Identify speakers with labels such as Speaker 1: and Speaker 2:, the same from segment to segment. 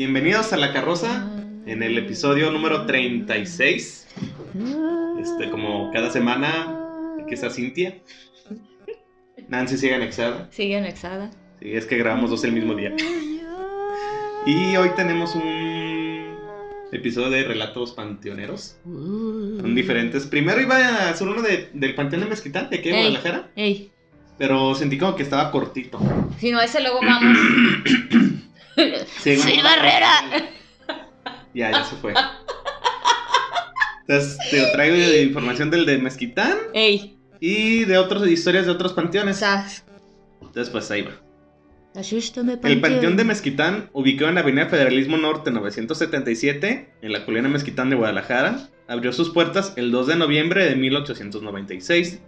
Speaker 1: Bienvenidos a La Carroza en el episodio número 36. Este, como cada semana, aquí está Cintia. Nancy sigue anexada.
Speaker 2: Sigue anexada.
Speaker 1: Sí, es que grabamos dos el mismo día. Y hoy tenemos un episodio de relatos panteoneros. Son diferentes. Primero iba a hacer uno de, del panteón de Mezquitán, de aquí
Speaker 2: Ey.
Speaker 1: Guadalajara.
Speaker 2: Ey,
Speaker 1: Pero sentí como que estaba cortito.
Speaker 2: si no, ese luego vamos.
Speaker 1: Sí,
Speaker 2: ¡Soy
Speaker 1: como-
Speaker 2: Barrera!
Speaker 1: Ya, ya se fue. Entonces, te traigo información del de Mezquitán
Speaker 2: Ey,
Speaker 1: y de otras historias de otros panteones.
Speaker 2: sas.
Speaker 1: Entonces, pues ahí va.
Speaker 2: Asústame,
Speaker 1: El panteón de Mezquitán, ubicado en la Avenida Federalismo Norte 977, en la colina Mezquitán de Guadalajara, abrió sus puertas el 2 de noviembre de 1896,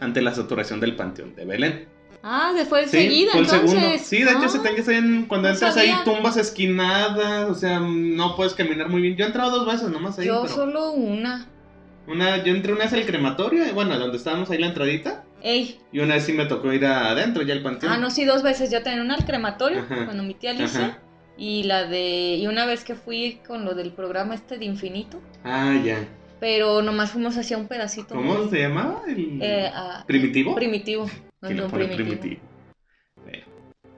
Speaker 1: ante la saturación del panteón de Belén.
Speaker 2: Ah, se fue
Speaker 1: Sí, fue
Speaker 2: entonces.
Speaker 1: segundo. Sí, de hecho se te que en, cuando
Speaker 2: no
Speaker 1: entras
Speaker 2: sabía.
Speaker 1: ahí tumbas esquinadas, o sea, no puedes caminar muy bien. Yo he entrado dos veces nomás ahí,
Speaker 2: Yo
Speaker 1: pero
Speaker 2: solo una.
Speaker 1: una, yo entré una vez al crematorio, y bueno, donde estábamos ahí la entradita,
Speaker 2: Ey.
Speaker 1: y una vez sí me tocó ir adentro ya al panteón.
Speaker 2: Ah, no, sí, dos veces. Yo tenía una al crematorio
Speaker 1: Ajá.
Speaker 2: cuando mi tía Alicia.
Speaker 1: Ajá.
Speaker 2: Y la de. Y una vez que fui con lo del programa este de Infinito.
Speaker 1: Ah, ya.
Speaker 2: Pero nomás fuimos hacia un pedacito.
Speaker 1: ¿Cómo se llamaba? El...
Speaker 2: Eh, ah,
Speaker 1: ¿Primitivo?
Speaker 2: primitivo.
Speaker 1: Sí, le
Speaker 2: no,
Speaker 1: ponen
Speaker 2: primitivo.
Speaker 1: primitivo.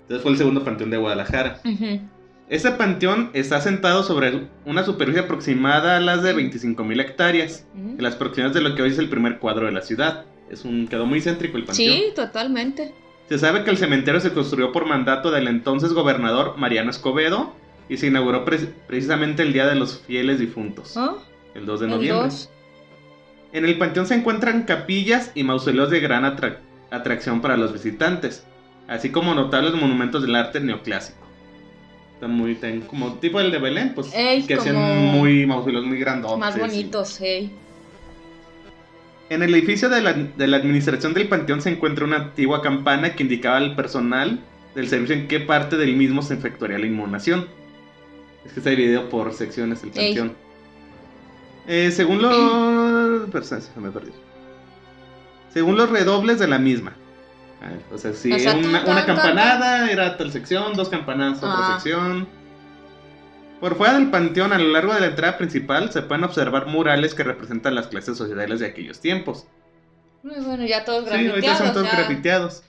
Speaker 1: Entonces fue el segundo panteón de Guadalajara.
Speaker 2: Ujú.
Speaker 1: Este panteón está asentado sobre una superficie aproximada a las de 25.000 hectáreas, en las proximidades de lo que hoy es el primer cuadro de la ciudad. Es un quedó muy céntrico el panteón.
Speaker 2: Sí, totalmente.
Speaker 1: Se sabe que el cementerio se construyó por mandato del entonces gobernador Mariano Escobedo y se inauguró pre- precisamente el Día de los Fieles Difuntos,
Speaker 2: ¿Ah?
Speaker 1: el 2 de
Speaker 2: El
Speaker 1: noviembre. En el panteón se encuentran capillas y mausoleos de gran atra- atracción para los visitantes, así como notables monumentos del arte neoclásico. Está muy tan- como tipo el de Belén, pues
Speaker 2: Ey,
Speaker 1: que hacían muy mausoleos muy grandotes.
Speaker 2: Más
Speaker 1: y-
Speaker 2: bonitos, ey.
Speaker 1: En el edificio de la, de la administración del panteón se encuentra una antigua campana que indicaba al personal del servicio en qué parte del mismo se efectuaría la inhumación. Es que está dividido por secciones el panteón. Eh, según los... Perdón, se me perdió. Según los redobles de la misma. A ver, o sea, si
Speaker 2: O sea,
Speaker 1: una, una campanada era tal sección, dos campanadas otra
Speaker 2: Ah.
Speaker 1: sección. Por fuera del panteón, a lo largo de la entrada principal, se pueden observar murales que representan las clases sociales de aquellos tiempos.
Speaker 2: Muy bueno, ya todos
Speaker 1: Sí, ahorita
Speaker 2: grafiteados.
Speaker 1: son todos
Speaker 2: ya.
Speaker 1: grafiteados.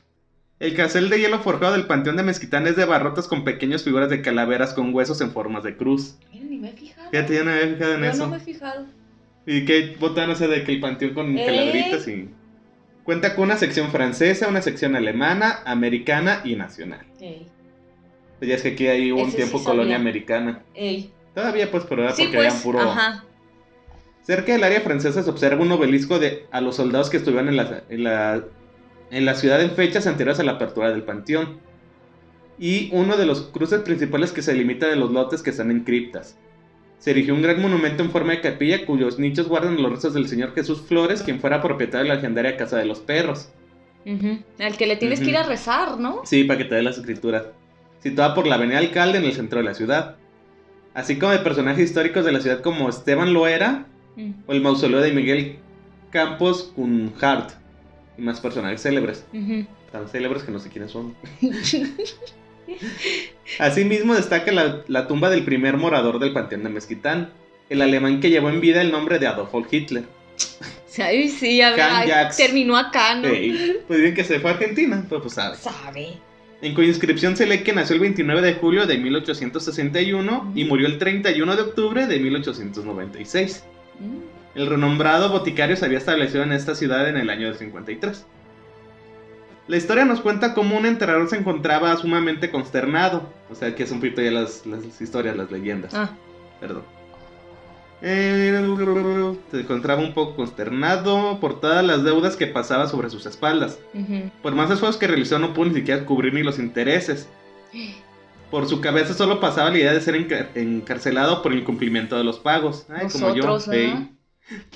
Speaker 1: El casel de hielo forjado del panteón de Mezquitán es de barrotes con pequeñas figuras de calaveras con huesos en formas de cruz.
Speaker 2: Mira, ni me he fijado.
Speaker 1: Fíjate, yo no me había fijado en
Speaker 2: Yo
Speaker 1: eso.
Speaker 2: no me he fijado.
Speaker 1: Y que botan ese de que el panteón con
Speaker 2: Eh.
Speaker 1: calaveritas y. Cuenta con una sección francesa, una sección alemana, americana y nacional.
Speaker 2: Ey,
Speaker 1: Pues ya es que aquí hay un
Speaker 2: Ese sí
Speaker 1: tiempo
Speaker 2: sabía.
Speaker 1: colonia americana.
Speaker 2: ey.
Speaker 1: Todavía pues, pero era
Speaker 2: Sí,
Speaker 1: porque
Speaker 2: pues,
Speaker 1: habían puro.
Speaker 2: ajá.
Speaker 1: Cerca del área francesa se observa un obelisco de a los soldados que estuvieron en la, en la, en la ciudad en fechas anteriores a la apertura del panteón. Y uno de los cruces principales que se limita de los lotes que están en criptas. Se erigió un gran monumento en forma de capilla cuyos nichos guardan los restos del señor Jesús Flores, quien fuera propietario de la legendaria Casa de los Perros.
Speaker 2: Al que le tienes que ir a rezar, ¿no?
Speaker 1: Sí, para que te dé las escrituras. Situada por la Avenida Alcalde en el centro de la ciudad. Así como de personajes históricos de la ciudad como Esteban Loera, o el mausoleo de Miguel Campos Cunhart y más personajes célebres, tan célebres que no sé quiénes son. Asimismo destaca la, la tumba del primer morador del panteón de Mezquitán, el alemán que llevó en vida el nombre de Adolf Hitler.
Speaker 2: Ay, sí, terminó acá, ¿no?
Speaker 1: Ey, pues dicen que se fue a Argentina, pero pues sabe.
Speaker 2: Sabe.
Speaker 1: En cuya inscripción se lee que nació el 29 de julio de 1861 y murió el 31 de octubre de 1896.
Speaker 2: Mm.
Speaker 1: El renombrado boticario se había establecido en esta ciudad en el año del 53. La historia nos cuenta cómo un enterrador se encontraba sumamente consternado. O sea, que es un poquito ya las, las historias, las leyendas.
Speaker 2: Ah,
Speaker 1: Perdón. Eh, se encontraba un poco consternado por todas las deudas que pasaba sobre sus espaldas. Por más esfuerzos que realizó, no pudo ni siquiera cubrir ni los intereses. Por su cabeza solo pasaba la idea de ser encar- encarcelado por el incumplimiento de los pagos. Ay, como yo.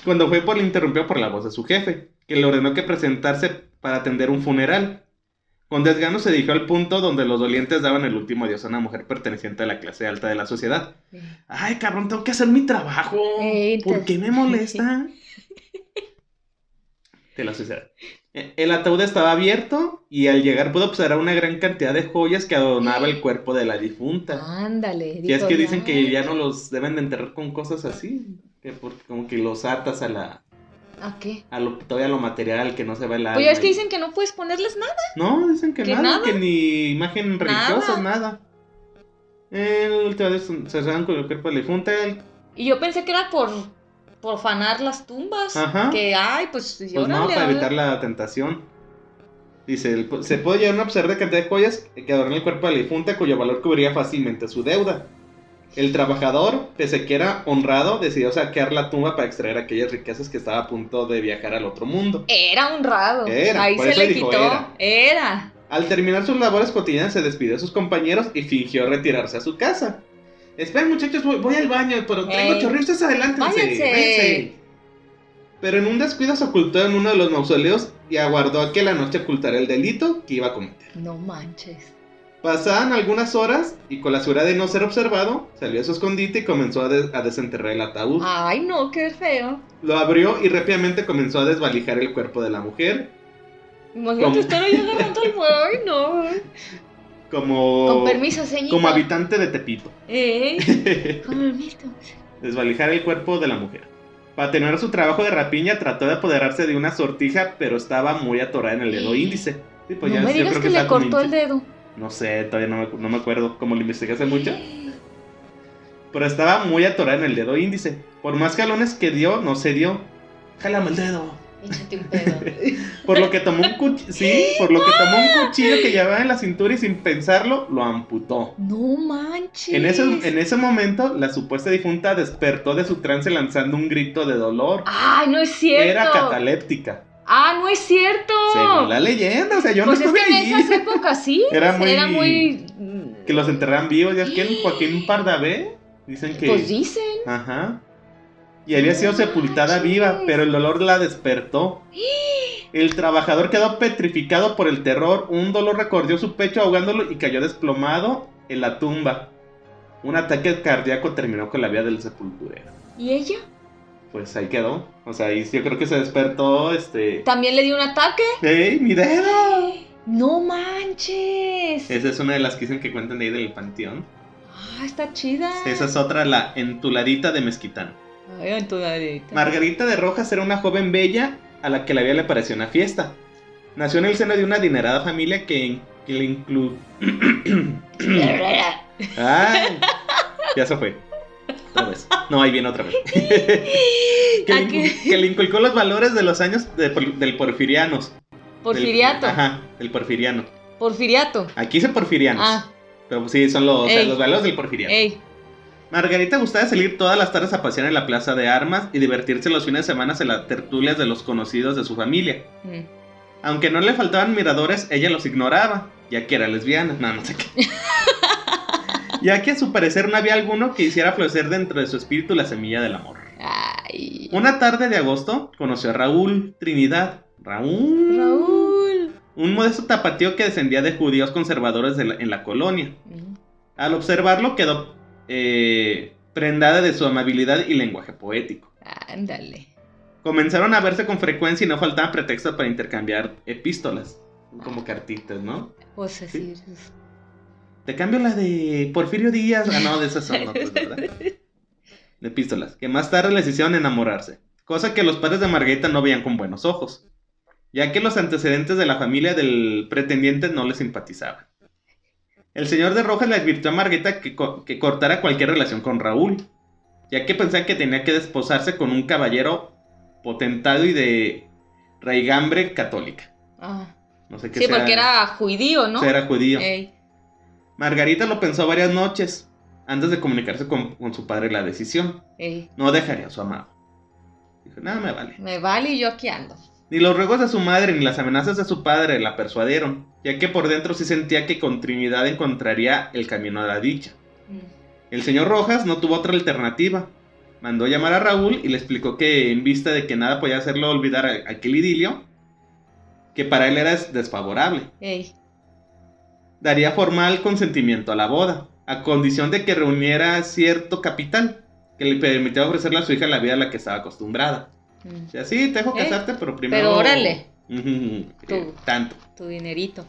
Speaker 1: Cuando fue por le interrumpió por la voz de su jefe, que le ordenó que presentarse para atender un funeral. Con desgano se dirigió al punto donde los dolientes daban el último adiós a una mujer perteneciente a la clase alta de la sociedad. Ay, cabrón, tengo que hacer mi trabajo.
Speaker 2: Ey,
Speaker 1: ¿Por qué me molesta? de la sociedad. Eh, El ataúd estaba abierto y al llegar pudo observar una gran cantidad de joyas que adornaba el cuerpo de la difunta.
Speaker 2: Ándale.
Speaker 1: Y es que dicen que
Speaker 2: "Ay,
Speaker 1: ya no los deben de enterrar con cosas así, que porque como que los atas a la
Speaker 2: ¿A qué?
Speaker 1: a lo todavía lo material que no se va el alma.
Speaker 2: Pues ya es que dicen que no puedes ponerles nada.
Speaker 1: No, dicen que,
Speaker 2: ¿Que
Speaker 1: nada,
Speaker 2: nada?
Speaker 1: que ni imagen religiosa, nada. El última vez se cerraron con el cuerpo de la difunta. el-
Speaker 2: Y yo pensé que era por, por fanar las tumbas.
Speaker 1: Ajá.
Speaker 2: Que, ay, pues,
Speaker 1: Pues no,
Speaker 2: órale,
Speaker 1: para
Speaker 2: ahora-
Speaker 1: evitar la tentación. Dice, el- se puede llegar a observar de cantidad de joyas que adornan el cuerpo de la difunta cuyo valor cubría fácilmente su deuda. El trabajador, pese que era honrado, decidió saquear la tumba para extraer aquellas riquezas que estaba a punto de viajar al otro mundo.
Speaker 2: Era honrado.
Speaker 1: Era,
Speaker 2: Ahí
Speaker 1: por
Speaker 2: se
Speaker 1: eso
Speaker 2: le
Speaker 1: dijo
Speaker 2: quitó.
Speaker 1: era.
Speaker 2: Era.
Speaker 1: Al terminar sus labores cotidianas se despidió de sus compañeros y fingió retirarse a su casa. Esperen muchachos, voy, voy al baño, pero adelántense.
Speaker 2: Váyanse.
Speaker 1: váyanse". Pero en un descuido se ocultó en uno de los mausoleos y aguardó a que la noche ocultara el delito que iba a cometer.
Speaker 2: No manches.
Speaker 1: Pasaban algunas horas y con la seguridad de no ser observado, salió a su escondite y comenzó a, des- a desenterrar el ataúd.
Speaker 2: Ay, no, qué feo.
Speaker 1: Lo abrió y rápidamente comenzó a desvalijar el cuerpo de la mujer,
Speaker 2: Imagínate estar ahí agarrando el fuego. Ay, no.
Speaker 1: como,
Speaker 2: Con permiso, señorita.
Speaker 1: como habitante de Tepito.
Speaker 2: Ey, con permiso.
Speaker 1: desvalijar el cuerpo de la mujer. Para tener su trabajo de rapiña, trató de apoderarse de una sortija, pero estaba muy atorada en el dedo índice. Sí, pues
Speaker 2: no
Speaker 1: ya,
Speaker 2: me digas que, le cortó el dedo.
Speaker 1: No sé, todavía no me, no me acuerdo. Como lo investigué hace mucho. Pero estaba muy atorada en el dedo índice. Por más jalones que dio, no se dio. Jálame el dedo.
Speaker 2: Échate un pedo.
Speaker 1: Por lo que tomó un cuchillo. Sí, por lo que tomó un cuchillo que llevaba en la cintura y sin pensarlo, lo amputó.
Speaker 2: No manches.
Speaker 1: En ese, en ese momento, la supuesta difunta despertó de su trance lanzando un grito de dolor.
Speaker 2: Ay, no es cierto.
Speaker 1: Era cataléptica.
Speaker 2: Ah, no es cierto.
Speaker 1: Según la leyenda, o sea, yo
Speaker 2: pues
Speaker 1: no
Speaker 2: es
Speaker 1: estuve
Speaker 2: que en esas épocas sí.
Speaker 1: Era muy-
Speaker 2: Era muy.
Speaker 1: Que los enterraban vivos, ya es que en Joaquín Pardavé dicen que.
Speaker 2: Pues dicen.
Speaker 1: Ajá. Y había sido sepultada viva, pero el dolor la despertó. El trabajador quedó petrificado por el terror. Un dolor recorrió su pecho ahogándolo y cayó desplomado en la tumba. Un ataque cardíaco terminó con la vida del sepulturero.
Speaker 2: ¿Y ella?
Speaker 1: Pues ahí quedó. O sea, ahí yo creo que se despertó, este...
Speaker 2: ¿También le dio un ataque?
Speaker 1: ¡Ey, mi dedo!
Speaker 2: No manches.
Speaker 1: Esa es una de las que dicen que cuentan de ahí del panteón.
Speaker 2: Ah, está chida.
Speaker 1: Esa es otra, la entuladita de Mezquitán.
Speaker 2: Ay, entudadita.
Speaker 1: Margarita de Rojas era una joven bella a la que la vida le pareció una fiesta. Nació en el seno de una adinerada familia que, que le inclu... ¡Ay! Ya se fue. Otra vez. No, ahí viene otra vez. que, le,
Speaker 2: ¿A
Speaker 1: incu-
Speaker 2: qué?
Speaker 1: que le inculcó los valores de los años de del porfirianos.
Speaker 2: Porfiriato.
Speaker 1: Del- ajá, del porfiriano.
Speaker 2: Porfiriato.
Speaker 1: Aquí dice porfirianos.
Speaker 2: Ah,
Speaker 1: Pero pues sí, son los, o sea,
Speaker 2: Ey.
Speaker 1: los valores del porfiriano.
Speaker 2: ey.
Speaker 1: Margarita gustaba salir todas las tardes a pasear en la plaza de armas y divertirse los fines de semana en las tertulias de los conocidos de su familia.
Speaker 2: Mm.
Speaker 1: Aunque no le faltaban miradores, ella los ignoraba, ya que era lesbiana. No, no sé qué. ya que a su parecer no había alguno que hiciera florecer dentro de su espíritu la semilla del amor.
Speaker 2: Ay.
Speaker 1: Una tarde de agosto conoció a Raúl Trinidad. Raúl.
Speaker 2: Raúl.
Speaker 1: Un modesto tapatío que descendía de judíos conservadores de la- en la colonia.
Speaker 2: Mm.
Speaker 1: Al observarlo quedó eh, prendada de su amabilidad y lenguaje poético.
Speaker 2: Ándale.
Speaker 1: Comenzaron a verse con frecuencia y no faltaban pretextos para intercambiar epístolas. Como cartitas, ¿no?
Speaker 2: Pues así.
Speaker 1: Te cambio la de Porfirio Díaz. Ah, no, de esas son otras, ¿verdad? De epístolas. Que más tarde les hicieron enamorarse. Cosa que los padres de Margarita no veían con buenos ojos. Ya que los antecedentes de la familia del pretendiente no les simpatizaban. El señor de Rojas le advirtió a Margarita que, co- que cortara cualquier relación con Raúl. Ya que pensaba que tenía que desposarse con un caballero potentado y de raigambre católica.
Speaker 2: Ah.
Speaker 1: No sé qué
Speaker 2: Sí,
Speaker 1: sea-
Speaker 2: porque era judío, ¿no?
Speaker 1: era judío.
Speaker 2: Ey.
Speaker 1: Margarita lo pensó varias noches antes de comunicarse con, con su padre la decisión.
Speaker 2: Ey.
Speaker 1: No dejaría a su amado. Dijo, nada me vale.
Speaker 2: Me vale y yo aquí ando.
Speaker 1: Ni los ruegos de su madre ni las amenazas de su padre la persuadieron, ya que por dentro sí sentía que con Trinidad encontraría el camino de la dicha.
Speaker 2: Mm.
Speaker 1: El señor Rojas no tuvo otra alternativa. Mandó llamar a Raúl y le explicó que en vista de que nada podía hacerlo olvidar a- aquel idilio, que para él era des- desfavorable.
Speaker 2: Ey.
Speaker 1: Daría formal consentimiento a la boda, a condición de que reuniera cierto capital que le permitiera ofrecerle a su hija la vida a la que estaba acostumbrada.
Speaker 2: Mm.
Speaker 1: O sea, sí, te dejo
Speaker 2: ¿Eh?
Speaker 1: casarte, pero primero...
Speaker 2: Pero órale. Tú.
Speaker 1: tanto.
Speaker 2: Tu dinerito.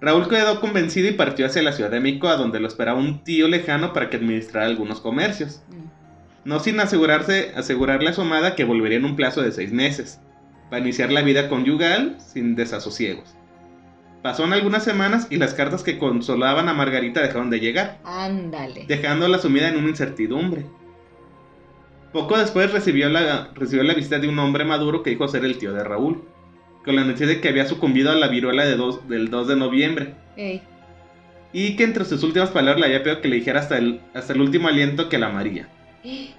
Speaker 1: Raúl quedó convencido y partió hacia la Ciudad de México, a donde lo esperaba un tío lejano para que administrara algunos comercios.
Speaker 2: Mm.
Speaker 1: No sin asegurarse, asegurarle a su amada que volvería en un plazo de seis meses, para iniciar la vida conyugal sin desasosiegos. Pasaron algunas semanas y las cartas que consolaban a Margarita dejaron de llegar,
Speaker 2: Ándale.
Speaker 1: dejándola sumida en una incertidumbre. Poco después recibió la, recibió la visita de un hombre maduro que dijo ser el tío de Raúl, con la noticia de que había sucumbido a la viruela de dos- del 2 de noviembre,
Speaker 2: Ey.
Speaker 1: y que entre sus últimas palabras le había pedido que le dijera hasta el, hasta el último aliento que la amaría.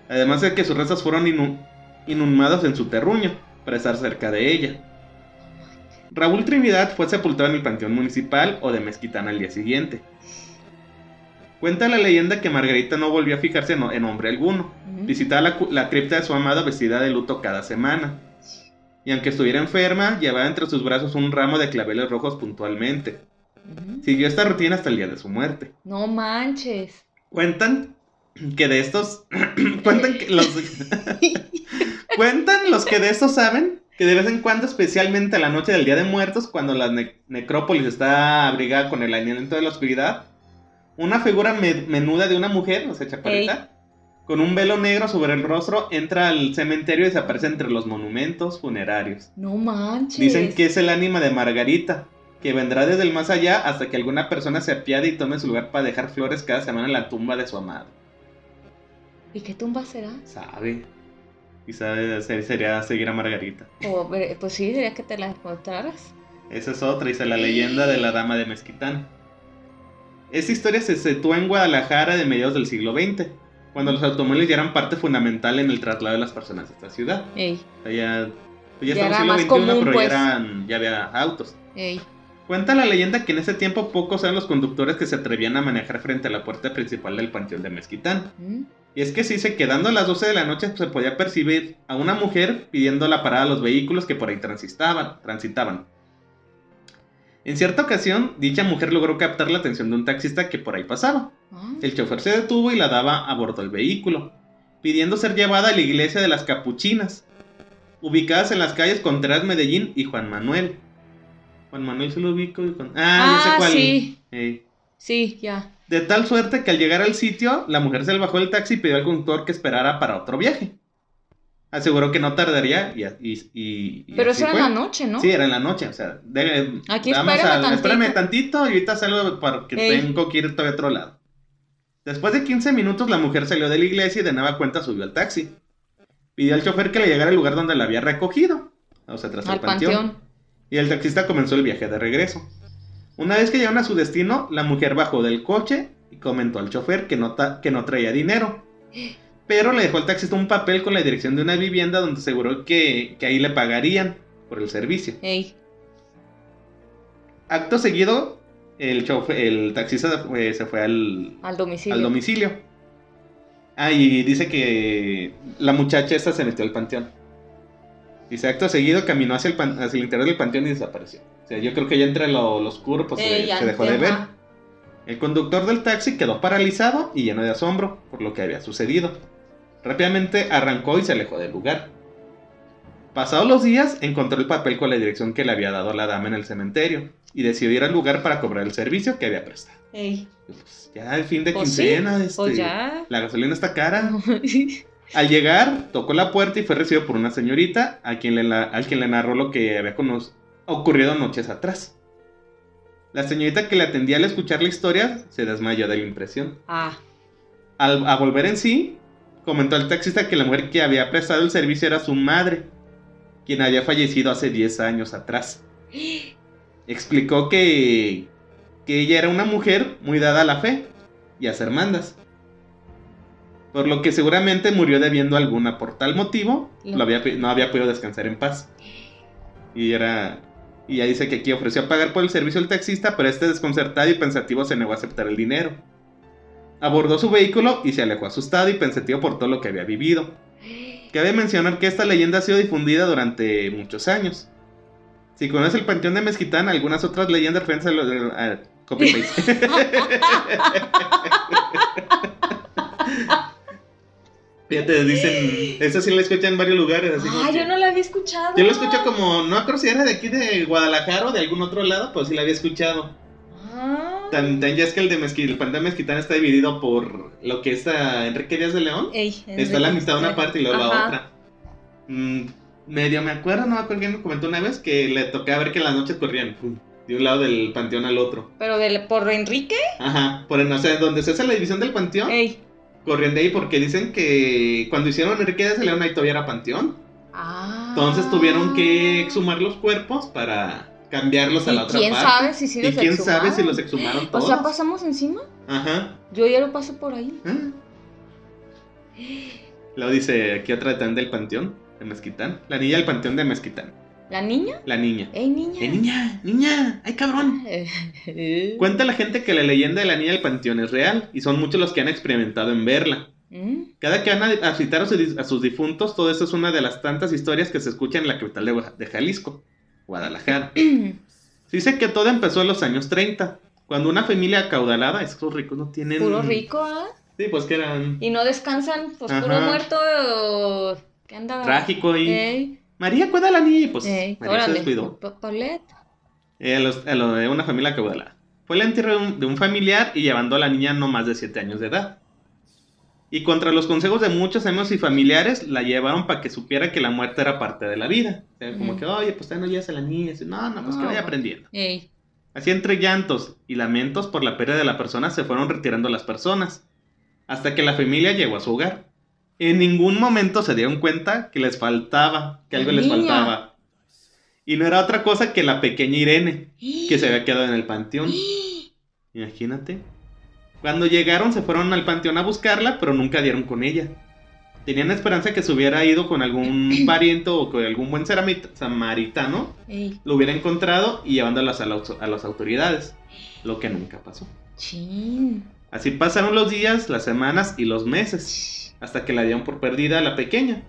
Speaker 1: Además de que sus restos fueron inhumados en su terruño, para estar cerca de ella. Raúl Trinidad fue sepultado en el panteón municipal o de Mezquitán al día siguiente. Cuenta la leyenda que Margarita no volvió a fijarse en, hombre alguno. Visitaba la, cripta de su amado vestida de luto cada semana. Y aunque estuviera enferma, llevaba entre sus brazos un ramo de claveles rojos puntualmente. Siguió esta rutina hasta el día de su muerte.
Speaker 2: No manches.
Speaker 1: Cuentan que de estos. cuentan que los. cuentan los que de estos saben que de vez en cuando, especialmente a la noche del Día de Muertos, cuando la ne- necrópolis está abrigada con el aliento de la oscuridad, una figura me- menuda de una mujer, o sea, chaparrita, con un velo negro sobre el rostro, entra al cementerio y desaparece entre los monumentos funerarios.
Speaker 2: No manches.
Speaker 1: Dicen que es el ánima de Margarita, que vendrá desde el más allá hasta que alguna persona se apiade y tome su lugar para dejar flores cada semana en la tumba de su amado.
Speaker 2: ¿Y qué tumba será?
Speaker 1: Sabe. Y sabe, se- sería seguir a Margarita.
Speaker 2: Eh, pues sí, diría que te la encontraras.
Speaker 1: Esa es otra, dice la leyenda de la dama de Mezquitán. Esta historia se sitúa en Guadalajara de mediados del siglo XX, cuando los automóviles ya eran parte fundamental en el traslado de las personas de esta ciudad.
Speaker 2: Ey,
Speaker 1: O sea, ya, pues ya
Speaker 2: Ya
Speaker 1: estamos
Speaker 2: era
Speaker 1: en
Speaker 2: más
Speaker 1: el siglo XXI,
Speaker 2: común,
Speaker 1: pero
Speaker 2: pues.
Speaker 1: ya, eran, ya había autos.
Speaker 2: ey.
Speaker 1: Cuenta la leyenda que en ese tiempo pocos eran los conductores que se atrevían a manejar frente a la puerta principal del panteón de Mezquitán.
Speaker 2: Mm.
Speaker 1: Y es que sí, se quedando a las 12 de la noche se podía percibir a una mujer pidiendo la parada a los vehículos que por ahí transitaban. transitaban. En cierta ocasión, dicha mujer logró captar la atención de un taxista que por ahí pasaba.
Speaker 2: Ah,
Speaker 1: El chofer se detuvo y la daba a bordo del vehículo, pidiendo ser llevada a la iglesia de las Capuchinas, ubicadas en las calles Contreras Medellín y Juan Manuel. Juan Manuel se lo ubico. y con- Ah, ya sé
Speaker 2: Ah,
Speaker 1: cuál.
Speaker 2: sí. Sí, ya.
Speaker 1: De tal suerte que al llegar al sitio, la mujer se le bajó del taxi y pidió al conductor que esperara para otro viaje. Aseguró que no tardaría y, y, y- y
Speaker 2: Pero eso era en la noche, ¿no?
Speaker 1: Sí, era en la noche, o sea, de-
Speaker 2: Aquí
Speaker 1: vamos
Speaker 2: espérame
Speaker 1: a-
Speaker 2: tantito.
Speaker 1: espérame tantito y ahorita salgo porque
Speaker 2: Ey.
Speaker 1: tengo que ir a otro lado. Después de 15 minutos la mujer salió de la iglesia y de nueva cuenta subió al taxi. Pidió al chofer que le llegara al lugar donde la había recogido, o sea, tras
Speaker 2: Al
Speaker 1: el panteón.
Speaker 2: panteón.
Speaker 1: Y el taxista comenzó el viaje de regreso. Una vez que llegaron a su destino, la mujer bajó del coche y comentó al chofer que no, ta- que no traía dinero. Pero le dejó al taxista un papel con la dirección de una vivienda donde aseguró que, que ahí le pagarían por el servicio.
Speaker 2: Ey.
Speaker 1: Acto seguido, el, chofer, el taxista se fue, se fue al,
Speaker 2: Al domicilio.
Speaker 1: al domicilio. Ah, y dice que la muchacha esta se metió al panteón. Dice, acto seguido caminó hacia el, pan- hacia el interior del panteón y desapareció. O sea, yo creo que ya entre lo, lo oscuro pues se-
Speaker 2: ya,
Speaker 1: se, dejó de ver. El conductor del taxi quedó paralizado y lleno de asombro por lo que había sucedido. Rápidamente arrancó y se alejó del lugar. Pasados los días, encontró el papel con la dirección que le había dado la dama en el cementerio y decidió ir al lugar para cobrar el servicio que había prestado.
Speaker 2: Ey.
Speaker 1: Pues, ya el fin de
Speaker 2: Pues sí,
Speaker 1: quincena, este,
Speaker 2: Pues ya.
Speaker 1: la gasolina está cara. Al llegar, tocó la puerta y fue recibido por una señorita a quien le, a quien le narró lo que había cono- ocurrido noches atrás. La señorita que le atendía al escuchar la historia se desmayó de la impresión.
Speaker 2: ah.
Speaker 1: Al a volver en sí, comentó al taxista que la mujer que había prestado el servicio era su madre, quien había fallecido hace 10 años atrás. Explicó que, que ella era una mujer muy dada a la fe y a hacer mandas. Por lo que seguramente murió debiendo alguna. Por tal motivo,
Speaker 2: No.
Speaker 1: lo había, no había podido descansar en paz. Y era. Y ya dice que aquí ofreció pagar por el servicio al taxista, pero este desconcertado y pensativo se negó a aceptar el dinero. Abordó su vehículo y se alejó asustado y pensativo por todo lo que había vivido. Cabe mencionar que esta leyenda ha sido difundida durante muchos años. Si conoces el panteón de Mezquitán, algunas otras leyendas referentes a lo de... a- copy paste. Fíjate, dicen, esa sí la escuché en varios lugares. Así
Speaker 2: Ah,
Speaker 1: que-
Speaker 2: yo no la había escuchado.
Speaker 1: Yo la escuché como, no creo si era de aquí de Guadalajara o de algún otro lado, pues sí la había escuchado.
Speaker 2: Ah.
Speaker 1: También ya es que el de Mezquitán, el panteón mezquitán está dividido por lo que es a Enrique Díaz de León.
Speaker 2: Ey,
Speaker 1: Está la mitad de una parte y luego la
Speaker 2: Ajá.
Speaker 1: otra. Mm, medio me acuerdo, no me acuerdo quién me comentó una vez que le tocaba ver que en las noches corrían pum, de un lado del panteón al otro.
Speaker 2: Pero de, por Enrique.
Speaker 1: Ajá, por en, o sea, donde se hace la división del panteón,
Speaker 2: Ey.
Speaker 1: Corrían de ahí porque dicen que cuando hicieron Enrique de León ahí todavía era panteón.
Speaker 2: Ah.
Speaker 1: Entonces tuvieron que exhumar los cuerpos para cambiarlos a
Speaker 2: ¿Y
Speaker 1: la otra
Speaker 2: quién
Speaker 1: parte.
Speaker 2: sabe si sí
Speaker 1: y
Speaker 2: los
Speaker 1: quién sabe si los exhumaron
Speaker 2: O
Speaker 1: todos.
Speaker 2: sea, pasamos encima.
Speaker 1: Ajá.
Speaker 2: Yo ya lo paso por ahí.
Speaker 1: Ah. Luego dice aquí otra también del panteón de Mezquitán. La niña del panteón de Mezquitán.
Speaker 2: ¿La niña?
Speaker 1: La niña.
Speaker 2: ¡Ey, niña!
Speaker 1: ¡Eh, niña! ¡Niña! ¡Ay, cabrón! Cuenta la gente que la leyenda de la niña del panteón es real y son muchos los que han experimentado en verla.
Speaker 2: ¿Mm?
Speaker 1: Cada que van a, a visitar a, sus- a sus difuntos, todo eso es una de las tantas historias que se escuchan en la capital de, Jalisco, Guadalajara. Se dice que todo empezó en los años 30, cuando una familia acaudalada, esos ricos no tienen...
Speaker 2: Puro rico, ¿ah?
Speaker 1: Sí, pues que eran
Speaker 2: Y no descansan, pues puro
Speaker 1: Ajá.
Speaker 2: muerto. o- ¿Qué anda?
Speaker 1: trágico.
Speaker 2: Ey,
Speaker 1: María, cuida a la niña y pues
Speaker 2: ey,
Speaker 1: María se
Speaker 2: órale.
Speaker 1: descuidó.
Speaker 2: Pa- Paulette.
Speaker 1: Eh, a, los- a lo de una familia acaudalada. Fue el entierro de un, de un familiar y llevando a la niña no más de 7 años de edad. Y contra los consejos de muchos amigos y familiares, la llevaron para que supiera que la muerte era parte de la vida. O sea, como
Speaker 2: Ujú.
Speaker 1: que, oye, pues no llevas a la niña. Dice, no, no, pues que
Speaker 2: No,
Speaker 1: vaya
Speaker 2: bueno.
Speaker 1: aprendiendo.
Speaker 2: Ey.
Speaker 1: Así entre llantos y lamentos por la pérdida de la persona se fueron retirando las personas, hasta que la familia llegó a su hogar. En ningún momento se dieron cuenta que les faltaba, que algo les faltaba. Y no era otra cosa que la pequeña Irene, que se había quedado en el panteón. Imagínate. Cuando llegaron se fueron al panteón a buscarla, pero nunca dieron con ella. Tenían esperanza que se hubiera ido con algún pariente o con algún buen samaritano,
Speaker 2: Ey.
Speaker 1: lo hubiera encontrado y llevándolas a, las- a las autoridades. Lo que nunca pasó. Así pasaron los días, las semanas y los meses, hasta que la dieron por perdida a la pequeña.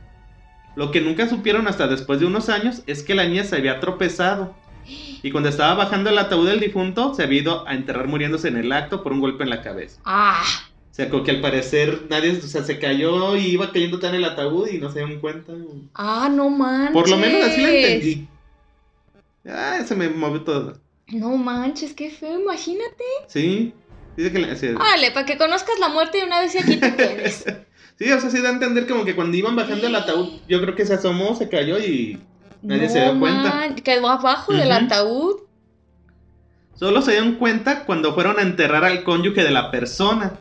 Speaker 1: Lo que nunca supieron hasta después de unos años es que la niña se había tropezado. Y cuando estaba bajando el ataúd del difunto, se había ido a enterrar muriéndose en el acto por un golpe en la cabeza.
Speaker 2: Ah.
Speaker 1: O sea, como que al parecer nadie, o sea, se cayó y iba cayendo tan el ataúd y no se dieron cuenta.
Speaker 2: Ah, no manches.
Speaker 1: Por lo menos así la entendí. Ah, se me movió todo.
Speaker 2: No manches, qué feo, imagínate.
Speaker 1: Sí. Dice que la- sí,
Speaker 2: Vale, para que conozcas la muerte de una vez y aquí te quedes.
Speaker 1: Sí, o sea, sí da a entender como que cuando iban bajando el ataúd, yo creo que se asomó, se cayó y Nadie se dio cuenta.
Speaker 2: man, quedó abajo del ataúd.
Speaker 1: solo se dieron cuenta cuando fueron a enterrar al cónyuge de la persona.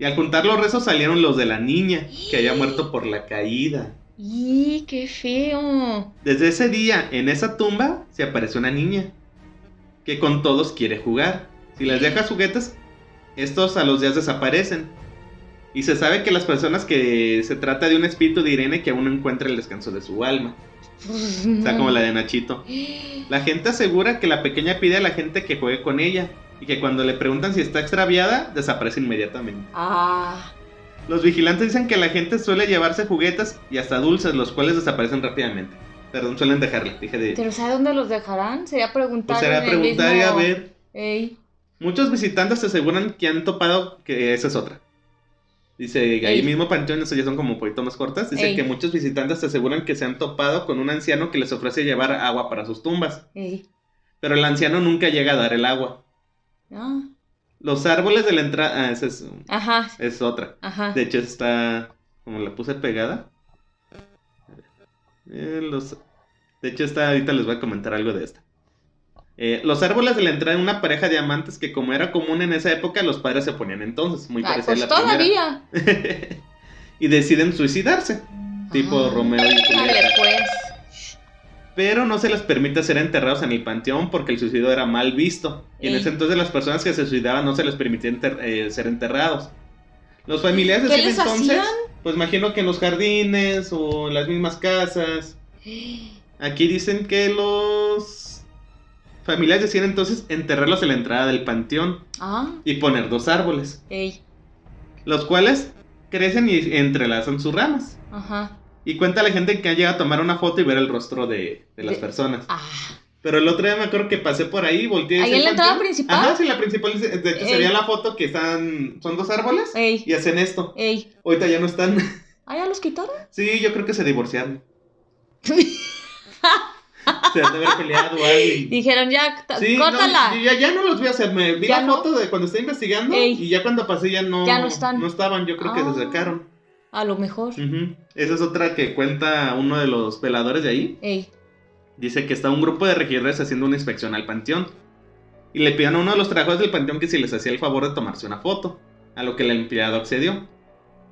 Speaker 1: Y al juntar los rezos salieron los de la niña, que había muerto por la caída.
Speaker 2: ¡Y qué feo!
Speaker 1: Desde ese día, en esa tumba, se apareció una niña, que con todos quiere jugar. Si les dejas juguetes, estos a los días desaparecen. Y se sabe que las personas que se trata de un espíritu de Irene que aún no encuentra el descanso de su alma. O sea, como la de Nachito. La gente asegura que la pequeña pide a la gente que juegue con ella y que cuando le preguntan si está extraviada, desaparece inmediatamente.
Speaker 2: Ah,
Speaker 1: Los vigilantes dicen que la gente suele llevarse juguetes y hasta dulces, los cuales desaparecen rápidamente. Perdón, suelen dejarle, dije de...
Speaker 2: pero ¿sabe dónde los dejarán? Sería preguntar.
Speaker 1: Pues
Speaker 2: el
Speaker 1: preguntar y a ver.
Speaker 2: Ey,
Speaker 1: Muchos visitantes aseguran que han topado que esa es otra. Dice, ahí
Speaker 2: Ey.
Speaker 1: mismo Panteón, eso ya son como un poquito más cortas. Dice
Speaker 2: Ey.
Speaker 1: que muchos visitantes aseguran que se han topado con un anciano que les ofrece llevar agua para sus tumbas.
Speaker 2: ey.
Speaker 1: Pero el anciano nunca llega a dar el agua.
Speaker 2: Ah,
Speaker 1: Los árboles de la entrada... Ah, esa es,
Speaker 2: ajá,
Speaker 1: es otra.
Speaker 2: ajá.
Speaker 1: De hecho, está... Como la puse pegada. Eh, los... De hecho, está... Ahorita les voy a comentar algo de esta. Eh, los árboles de la entrada de una pareja de amantes que como era común en esa época, los padres se ponían entonces, muy parecida
Speaker 2: pues
Speaker 1: a la primera.
Speaker 2: todavía.
Speaker 1: y deciden suicidarse, tipo
Speaker 2: Ah,
Speaker 1: Romeo y Julieta.
Speaker 2: Pues.
Speaker 1: Pero no se les permite ser enterrados en el panteón porque el suicidio era mal visto. Y en ese entonces las personas que se suicidaban no se les permitía enter- eh, ser enterrados. Los familiares
Speaker 2: ¿Qué
Speaker 1: decían
Speaker 2: les
Speaker 1: entonces,
Speaker 2: hacían?
Speaker 1: pues imagino que en los jardines o en las mismas casas. Aquí dicen que los familiares decían entonces enterrarlos en la entrada del panteón
Speaker 2: Ah,
Speaker 1: y poner dos árboles,
Speaker 2: ey,
Speaker 1: los cuales crecen y entrelazan sus ramas.
Speaker 2: ajá.
Speaker 1: Y cuenta la gente que ha llegado a tomar una foto y ver el rostro de, de las
Speaker 2: De-
Speaker 1: personas.
Speaker 2: Ah,
Speaker 1: Pero el otro día me acuerdo que pasé por ahí, volteé.
Speaker 2: ¿Ahí en la entrada principal?
Speaker 1: Ajá, sí, la principal. De hecho, se
Speaker 2: Ey.
Speaker 1: veía la foto que están. Son dos árboles
Speaker 2: ey,
Speaker 1: y hacen esto.
Speaker 2: ey.
Speaker 1: Ahorita ya no están.
Speaker 2: ¿Ah, ya los quitaron?
Speaker 1: Sí, yo creo que se divorciaron. se han de haber peleado o algo. y-
Speaker 2: Dijeron, ya,
Speaker 1: Sí, no,
Speaker 2: córtala.
Speaker 1: ya, ya no los vi a hacer. Me vi
Speaker 2: Ya
Speaker 1: la
Speaker 2: no.
Speaker 1: foto de cuando estaba investigando
Speaker 2: Ey.
Speaker 1: y ya cuando pasé ya no,
Speaker 2: Ya no están.
Speaker 1: estaban. Yo creo que
Speaker 2: Ah.
Speaker 1: se sacaron.
Speaker 2: A lo mejor.
Speaker 1: Esa es otra que cuenta uno de los veladores de ahí.
Speaker 2: Ey.
Speaker 1: Dice que está un grupo de regidores haciendo una inspección al panteón. Y le pidieron a uno de los trabajadores del panteón que si les hacía el favor de tomarse una foto. A lo que el empleado accedió.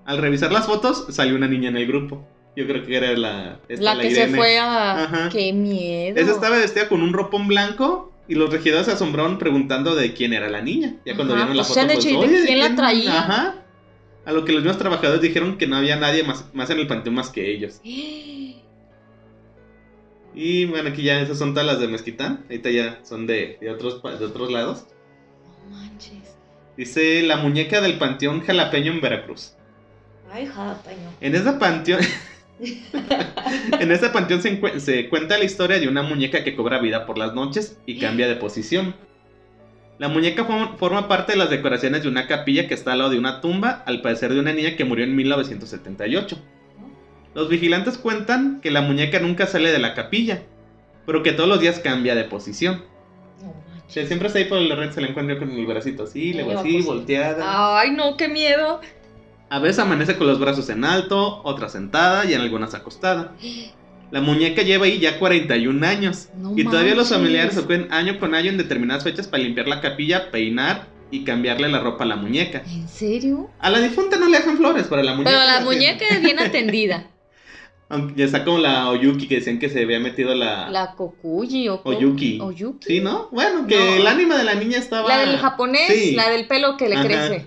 Speaker 1: Al revisar las fotos, salió una niña en el grupo. Yo creo que era la. esta,
Speaker 2: La que se fue a...
Speaker 1: Ajá.
Speaker 2: ¡Qué miedo!
Speaker 1: Esa estaba vestida con un ropón blanco. Y los regidores se asombraron preguntando de quién era la niña. Ya cuando
Speaker 2: Ajá,
Speaker 1: vieron la
Speaker 2: pues,
Speaker 1: foto,
Speaker 2: de
Speaker 1: pues,
Speaker 2: hecho, ¿y de
Speaker 1: "Oye,
Speaker 2: quién la traía?"
Speaker 1: Ajá. A lo que los mismos trabajadores dijeron que no había nadie más, más en el panteón más que ellos. Y bueno, aquí ya esas son todas las de Mezquitán. Ahorita ya son de, de otros, de otros lados.
Speaker 2: No manches.
Speaker 1: Dice la muñeca del panteón jalapeño en Veracruz.
Speaker 2: Ay, jalapeño.
Speaker 1: En ese panteón. en ese panteón se, se cuenta la historia de una muñeca que cobra vida por las noches y cambia de posición. La muñeca form- forma parte de las decoraciones de una capilla que está al lado de una tumba, al parecer de una niña que murió en 1978. Los vigilantes cuentan que la muñeca nunca sale de la capilla, pero que todos los días cambia de posición. O sea, siempre está ahí por la red, se la encuentra con el bracito así, luego así, volteada.
Speaker 2: Ay, no, qué miedo.
Speaker 1: A veces amanece con los brazos en alto, otra sentada y en algunas acostada. La muñeca lleva ahí ya 41 años.
Speaker 2: No
Speaker 1: y todavía los familiares acuden año con año en determinadas fechas para limpiar la capilla, peinar y cambiarle la ropa a la muñeca.
Speaker 2: ¿En serio?
Speaker 1: A la difunta no le dejan flores, pero a la muñeca.
Speaker 2: Pero la muñeca es bien atendida.
Speaker 1: Aunque ya está como la Oyuki que decían que se había metido la.
Speaker 2: La Kokuyi o...
Speaker 1: Oyuki.
Speaker 2: Oyuki.
Speaker 1: Sí, ¿no? Bueno, que
Speaker 2: No.
Speaker 1: el ánima de la niña estaba.
Speaker 2: La del japonés,
Speaker 1: Sí.
Speaker 2: la del pelo que le
Speaker 1: Ajá.
Speaker 2: crece.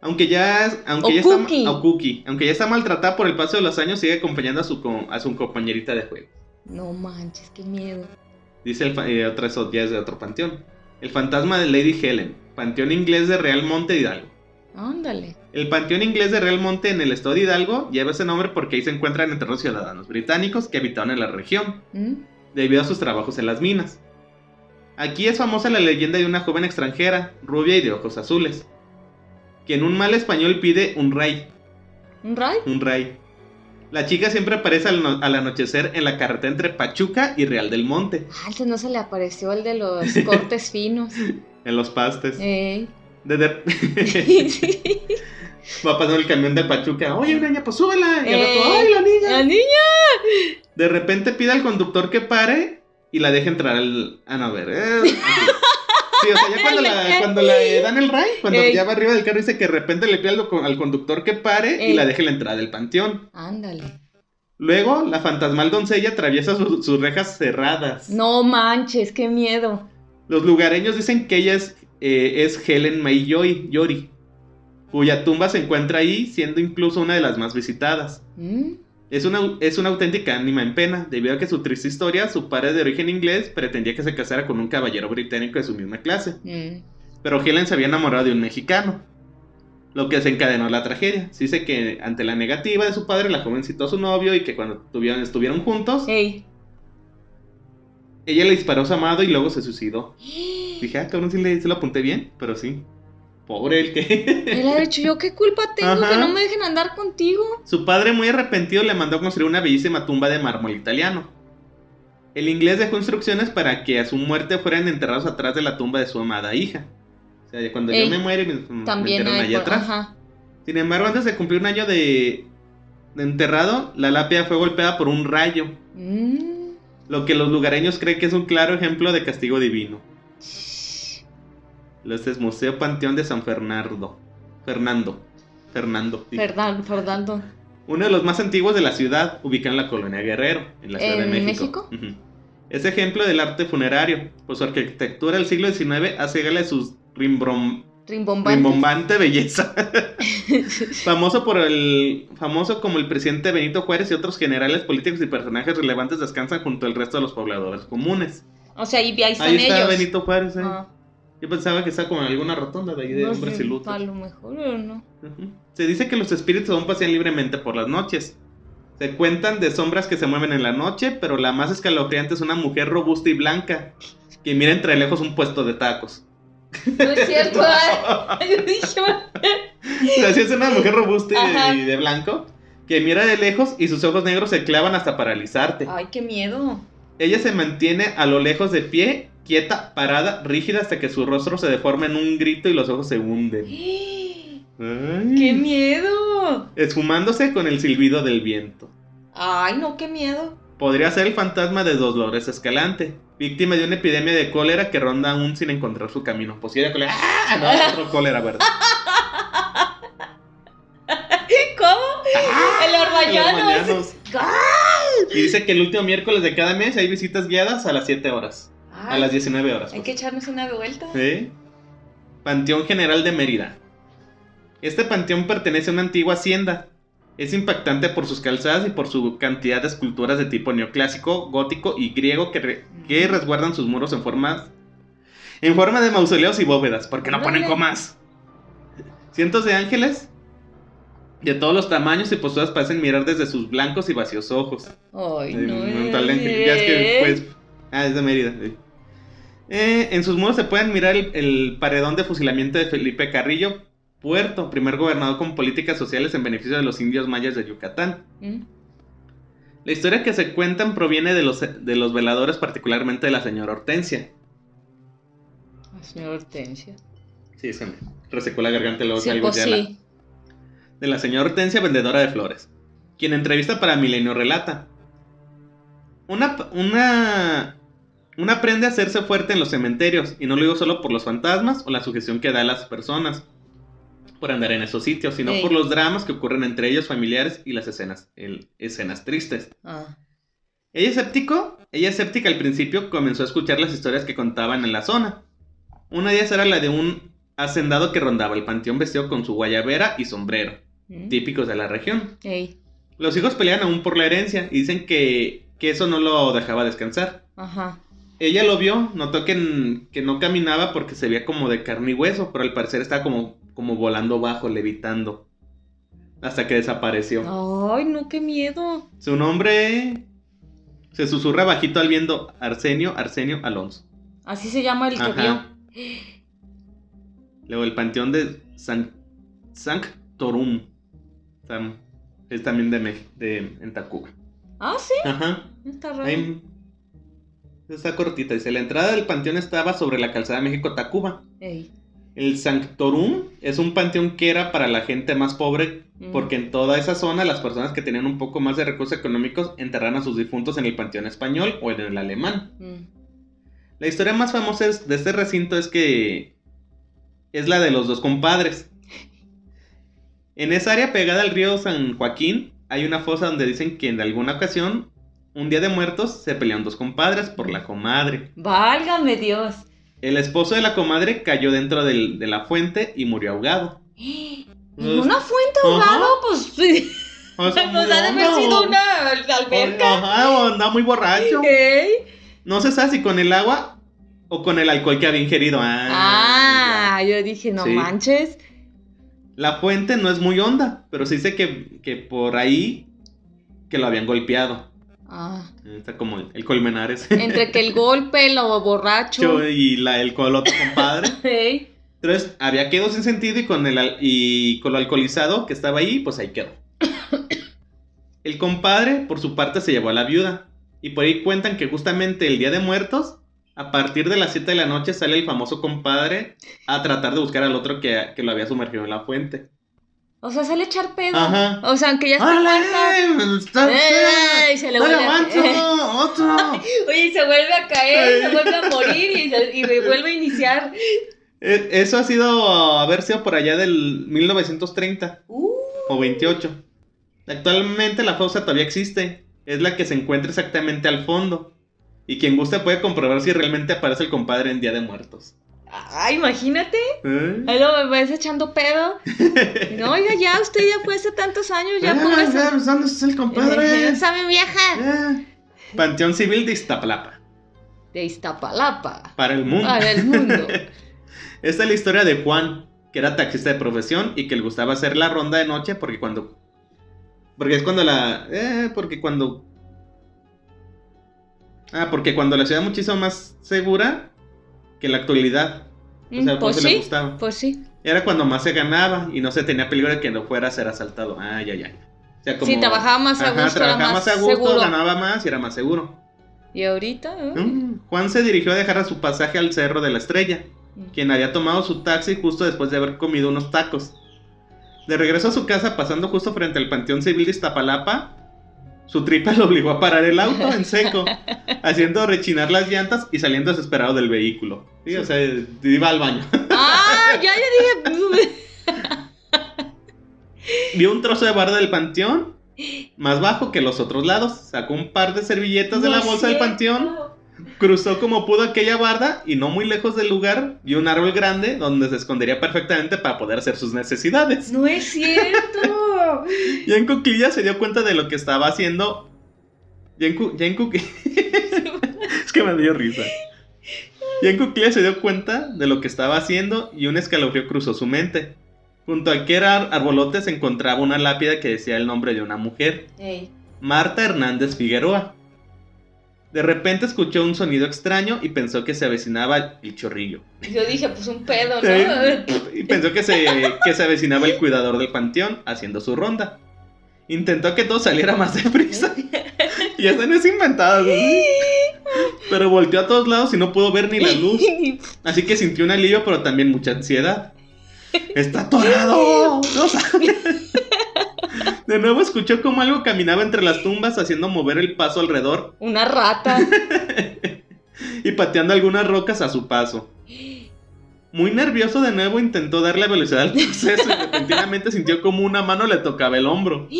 Speaker 1: Aunque ya, aunque ya está, o Cookie. aunque ya está maltratada por el paso de los años, sigue acompañando a su, a su compañerita de juego.
Speaker 2: No manches, qué miedo.
Speaker 1: Dice el, eh, otra eso ya es de otro panteón. El fantasma de Lady Helen, panteón inglés de Real Monte Hidalgo.
Speaker 2: Ándale.
Speaker 1: El panteón inglés de Real Monte en el estado de Hidalgo lleva ese nombre porque ahí se encuentran enterrados ciudadanos británicos que habitaban en la región,
Speaker 2: ¿Mm?
Speaker 1: debido a sus trabajos en las minas. Aquí es famosa la leyenda de una joven extranjera, rubia y de ojos azules, que en un mal español pide un rey,
Speaker 2: ¿Un ray?
Speaker 1: un rey. La chica siempre aparece al, no- al anochecer en la carretera entre Pachuca y Real del Monte,
Speaker 2: Ah, entonces no se le apareció el de los cortes finos.
Speaker 1: en los pastes.
Speaker 2: Ey.
Speaker 1: De- de-. Va pasando el camión de Pachuca. Oye, niña, pues súbela. Y al rato, ¡ay, la niña!
Speaker 2: La niña.
Speaker 1: De repente pide al conductor que pare y la deje entrar al. Ah, no, a ver. eh. Sí, o sea, ya cuando, la, cuando le dan el ray, cuando
Speaker 2: Ey.
Speaker 1: ya va arriba del carro, dice que de repente le pide al, co- al conductor que pare y la deje la entrada del panteón.
Speaker 2: Ándale.
Speaker 1: Luego, la fantasmal doncella atraviesa su- sus rejas cerradas.
Speaker 2: No manches, qué miedo.
Speaker 1: Los lugareños dicen que ella es, eh, es Helen May Joy- Yori, cuya tumba se encuentra ahí, siendo incluso una de las más visitadas.
Speaker 2: ¿Mm?
Speaker 1: Es una, es una auténtica ánima en pena, debido a que su triste historia, su padre de origen inglés pretendía que se casara con un caballero británico de su misma clase,
Speaker 2: Mm.
Speaker 1: pero Helen se había enamorado de un mexicano, lo que desencadenó la tragedia. Se dice que ante la negativa de su padre, la joven citó a su novio y que cuando tuvieron, estuvieron juntos,
Speaker 2: Ey.
Speaker 1: ella le disparó a su amado y luego se suicidó. Dije, ah, cabrón, sí, le, sí lo apunté bien, pero sí. Pobre el que...
Speaker 2: Él ha dicho, ¿yo qué culpa tengo
Speaker 1: Ajá.
Speaker 2: que no me dejen andar contigo?
Speaker 1: Su padre, muy arrepentido, le mandó a construir una bellísima tumba de mármol italiano. El inglés dejó instrucciones para que a su muerte fueran enterrados atrás de la tumba de su amada hija. O sea, cuando yo me muere, me, me
Speaker 2: También hay
Speaker 1: allá
Speaker 2: por-
Speaker 1: atrás.
Speaker 2: Ajá.
Speaker 1: Sin embargo, antes de cumplir un año de, de enterrado, la lápida fue golpeada por un rayo,
Speaker 2: Mm.
Speaker 1: lo que los lugareños creen que es un claro ejemplo de castigo divino. Este es Museo Panteón de San Fernando. Fernando. Fernando.
Speaker 2: Fernando, Fernando.
Speaker 1: Uno de los más antiguos de la ciudad, ubicado en la colonia Guerrero, en la Ciudad de
Speaker 2: ¿En
Speaker 1: México. Es ejemplo del arte funerario, pues su arquitectura del siglo XIX hace gala de su rimbrom-
Speaker 2: Rimbombante.
Speaker 1: belleza. famoso por el famoso como el presidente Benito Juárez y otros generales políticos y personajes relevantes descansan junto al resto de los pobladores comunes.
Speaker 2: o sea, ahí, ahí están
Speaker 1: Ahí está
Speaker 2: ellos.
Speaker 1: Benito Juárez. eh.
Speaker 2: Ah,
Speaker 1: Yo pensaba que estaba como en alguna rotonda de ahí de
Speaker 2: no
Speaker 1: hombres
Speaker 2: sé,
Speaker 1: y lutos.
Speaker 2: A lo mejor o no.
Speaker 1: Se dice que los espíritus aún pasean libremente por las noches. Se cuentan de sombras que se mueven en la noche, pero la más escalofriante es una mujer robusta y blanca que mira entre lejos un puesto de tacos.
Speaker 2: No es cierto. ay, yo dije,
Speaker 1: O sea, sí es una mujer robusta y,
Speaker 2: Ajá.
Speaker 1: y de blanco que mira de lejos y sus ojos negros se clavan hasta paralizarte.
Speaker 2: Ay, qué miedo.
Speaker 1: Ella se mantiene a lo lejos de pie, quieta, parada, rígida hasta que su rostro se deforma en un grito y los ojos se hunden.
Speaker 2: ¡Qué
Speaker 1: Ay.
Speaker 2: miedo!
Speaker 1: Esfumándose con el silbido del viento.
Speaker 2: Ay, no, qué miedo.
Speaker 1: Podría ser el fantasma de Dolores Escalante, víctima de una epidemia de cólera que ronda aún sin encontrar su camino. Pues sí, era cólera. ¡Ah! No, otro cólera, ¿verdad?
Speaker 2: ¿Cómo?
Speaker 1: ¡Ah!
Speaker 2: El. Orbañanos.
Speaker 1: Y dice que el último miércoles de cada mes hay visitas guiadas a las 7 horas. A las 19 horas.
Speaker 2: Hay
Speaker 1: pues.
Speaker 2: que echarnos una vuelta.
Speaker 1: ¿Sí? Panteón General de Mérida. Este panteón pertenece a una antigua hacienda. Es impactante por sus calzadas y por su cantidad de esculturas de tipo neoclásico, gótico y griego que, re- que resguardan sus muros en forma, en forma de mausoleos y bóvedas, porque no ponen comas. Cientos de ángeles de todos los tamaños y posturas parecen mirar desde sus blancos y vacíos ojos.
Speaker 2: Ay, no.
Speaker 1: de ángel- Ya es que, pues. Ah, es de Mérida. Eh, en sus muros se pueden mirar el, el paredón de fusilamiento de Felipe Carrillo Puerto, primer gobernador con políticas sociales en beneficio de los indios mayas de Yucatán.
Speaker 2: ¿Mm?
Speaker 1: La historia que se cuentan proviene de los, de los veladores, particularmente de la señora Hortensia.
Speaker 2: Ay, señora Hortensia.
Speaker 1: Sí, se me resecó la garganta y luego
Speaker 2: Sí, pues
Speaker 1: la-
Speaker 2: sí.
Speaker 1: de la señora Hortensia, vendedora de flores, quien en entrevista para Milenio relata. Una, una, una aprende a hacerse fuerte en los cementerios, y no lo digo solo por los fantasmas o la sugestión que da a las personas por andar en esos sitios, sino por los dramas que ocurren entre ellos familiares y las escenas, el- escenas tristes.
Speaker 2: Ah.
Speaker 1: Ella escéptico, ella escéptica al principio comenzó a escuchar las historias que contaban en la zona. Una de ellas era la de un hacendado que rondaba el panteón vestido con su guayabera y sombrero,
Speaker 2: ¿Mm?
Speaker 1: típicos de la región.
Speaker 2: Ey.
Speaker 1: Los hijos pelean aún por la herencia y dicen que, que eso no lo dejaba descansar.
Speaker 2: Ajá.
Speaker 1: Ella lo vio, notó que, que no caminaba porque se veía como de carne y hueso, pero al parecer estaba como, como volando bajo, levitando. Hasta que desapareció.
Speaker 2: Ay, no, qué miedo.
Speaker 1: Su nombre se susurra bajito al viendo Arsenio, Arsenio Alonso.
Speaker 2: Así se llama el que
Speaker 1: Ajá.
Speaker 2: vio.
Speaker 1: Luego el panteón de San, Sanctorum. Sam- es también de, de en Tacuba.
Speaker 2: Ah, sí.
Speaker 1: Ajá.
Speaker 2: Está raro.
Speaker 1: Ahí- está cortita. Dice, la entrada del panteón estaba sobre la calzada México-Tacuba. El Sanctorum es un panteón que era para la gente más pobre,
Speaker 2: Mm.
Speaker 1: porque en toda esa zona las personas que tenían un poco más de recursos económicos enterraban a sus difuntos en el panteón español o en el alemán.
Speaker 2: Mm.
Speaker 1: La historia más famosa de este recinto es que es la de los dos compadres. En esa área pegada al río San Joaquín hay una fosa donde dicen que en alguna ocasión, un día de muertos, se pelearon dos compadres por la comadre.
Speaker 2: Válgame Dios.
Speaker 1: El esposo de la comadre cayó dentro del- de la fuente y murió ahogado.
Speaker 2: ¿En una fuente ahogado? Pues sí.
Speaker 1: O sea,
Speaker 2: Pues ha de haber
Speaker 1: no.
Speaker 2: sido una alberca.
Speaker 1: Ajá, o andaba muy borracho.
Speaker 2: Ey.
Speaker 1: No se sabe si con el agua o con el alcohol que había ingerido. Ah,
Speaker 2: Ah, yo dije, no
Speaker 1: Sí.
Speaker 2: manches.
Speaker 1: La fuente no es muy honda, pero se dice que, que por ahí que lo habían golpeado.
Speaker 2: Ah,
Speaker 1: Está como el, el Colmenares.
Speaker 2: entre que el golpe, lo borracho.
Speaker 1: y la, el el otro compadre. Entonces había quedado sin sentido y con, el, y con lo alcoholizado que estaba ahí, pues ahí quedó. El compadre, por su parte, se llevó a la viuda. Y por ahí cuentan que justamente el día de muertos, a partir de las 7 de la noche, sale el famoso compadre a tratar de buscar al otro que, que lo había sumergido en la fuente.
Speaker 2: O sea, sale a echar pedo.
Speaker 1: Ajá.
Speaker 2: O sea, aunque ya está.
Speaker 1: ¡Órale! ¡Está
Speaker 2: ¡Ey! Y se le
Speaker 1: ¡Dale,
Speaker 2: vuelve a-!
Speaker 1: ¡Otro!
Speaker 2: Oye, y se vuelve a caer, se vuelve a morir y, se- y me vuelve a iniciar.
Speaker 1: Eh, Eso ha sido, haber sido por allá del 1930
Speaker 2: Uh,
Speaker 1: o 28. Actualmente la fosa todavía existe. Es la que se encuentra exactamente al fondo. Y quien guste puede comprobar si realmente aparece el compadre en Día de Muertos.
Speaker 2: Ah, imagínate.
Speaker 1: ¿Eh?
Speaker 2: Ahí lo ves echando pedo. No, oiga, ya, usted ya fue hace tantos años, ya
Speaker 1: Ah,
Speaker 2: póngase.
Speaker 1: ya, ¿Dónde está el compadre?
Speaker 2: Eh, ¿Sabe, vieja?
Speaker 1: Eh. Panteón Civil de Iztapalapa.
Speaker 2: De Iztapalapa.
Speaker 1: Para el mundo.
Speaker 2: Para el mundo.
Speaker 1: Esta es la historia de Juan, que era taxista de profesión y que le gustaba hacer la ronda de noche porque cuando... Porque es cuando la... Eh, porque cuando... Ah, porque cuando la ciudad es muchísimo más segura que la actualidad. O sea,
Speaker 2: Mm, pues
Speaker 1: le
Speaker 2: sí,
Speaker 1: gustaba.
Speaker 2: pues sí.
Speaker 1: Era cuando más se ganaba y no se tenía peligro de que no fuera a ser asaltado. Ah, ya, ya. sea,
Speaker 2: Sí, trabajaba más a
Speaker 1: Ajá,
Speaker 2: gusto, era
Speaker 1: trabajaba
Speaker 2: más
Speaker 1: más a gusto,
Speaker 2: seguro.
Speaker 1: ganaba más y era más seguro.
Speaker 2: Y ahorita. ¿eh?
Speaker 1: Mm. Juan se dirigió a dejar a su pasaje al Cerro de la Estrella, quien había tomado su taxi justo después de haber comido unos tacos. De regreso a su casa, pasando justo frente al Panteón Civil de Iztapalapa, su tripa lo obligó a parar el auto en seco, haciendo rechinar las llantas y saliendo desesperado del vehículo. Sí, o sea, iba al baño.
Speaker 2: Ah, ya, ya dije.
Speaker 1: Vio un trozo de barda del panteón, más bajo que los otros lados, sacó un par de servilletas de la bolsa del panteón, cruzó como pudo aquella barda y no muy lejos del lugar vio un árbol grande donde se escondería perfectamente para poder hacer sus necesidades.
Speaker 2: No es cierto.
Speaker 1: Y en cuclillas se dio cuenta de lo que estaba haciendo. Ya en, cu- ya en cuclillas. es que me dio risa. En cuclillas se dio cuenta de lo que estaba haciendo y un escalofrío cruzó su mente. Junto a aquel ar- arbolote se encontraba una lápida que decía el nombre de una mujer,
Speaker 2: Ey,
Speaker 1: Marta Hernández Figueroa. De repente escuchó un sonido extraño y pensó que se avecinaba el chorrillo.
Speaker 2: Yo dije, pues un pedo, ¿no?
Speaker 1: Y pensó que se, que se avecinaba el cuidador del panteón haciendo su ronda. Intentó que todo saliera más deprisa. Y eso no es inventado. ¿no? Pero volteó a todos lados y no pudo ver ni la luz. Así que sintió un alivio, pero también mucha ansiedad. ¡Está atorado! No sale. De nuevo escuchó como algo caminaba entre las tumbas haciendo mover el paso alrededor
Speaker 2: Una rata.
Speaker 1: y pateando algunas rocas a su paso. Muy nervioso de nuevo intentó darle velocidad al proceso y repentinamente sintió como una mano le tocaba el hombro.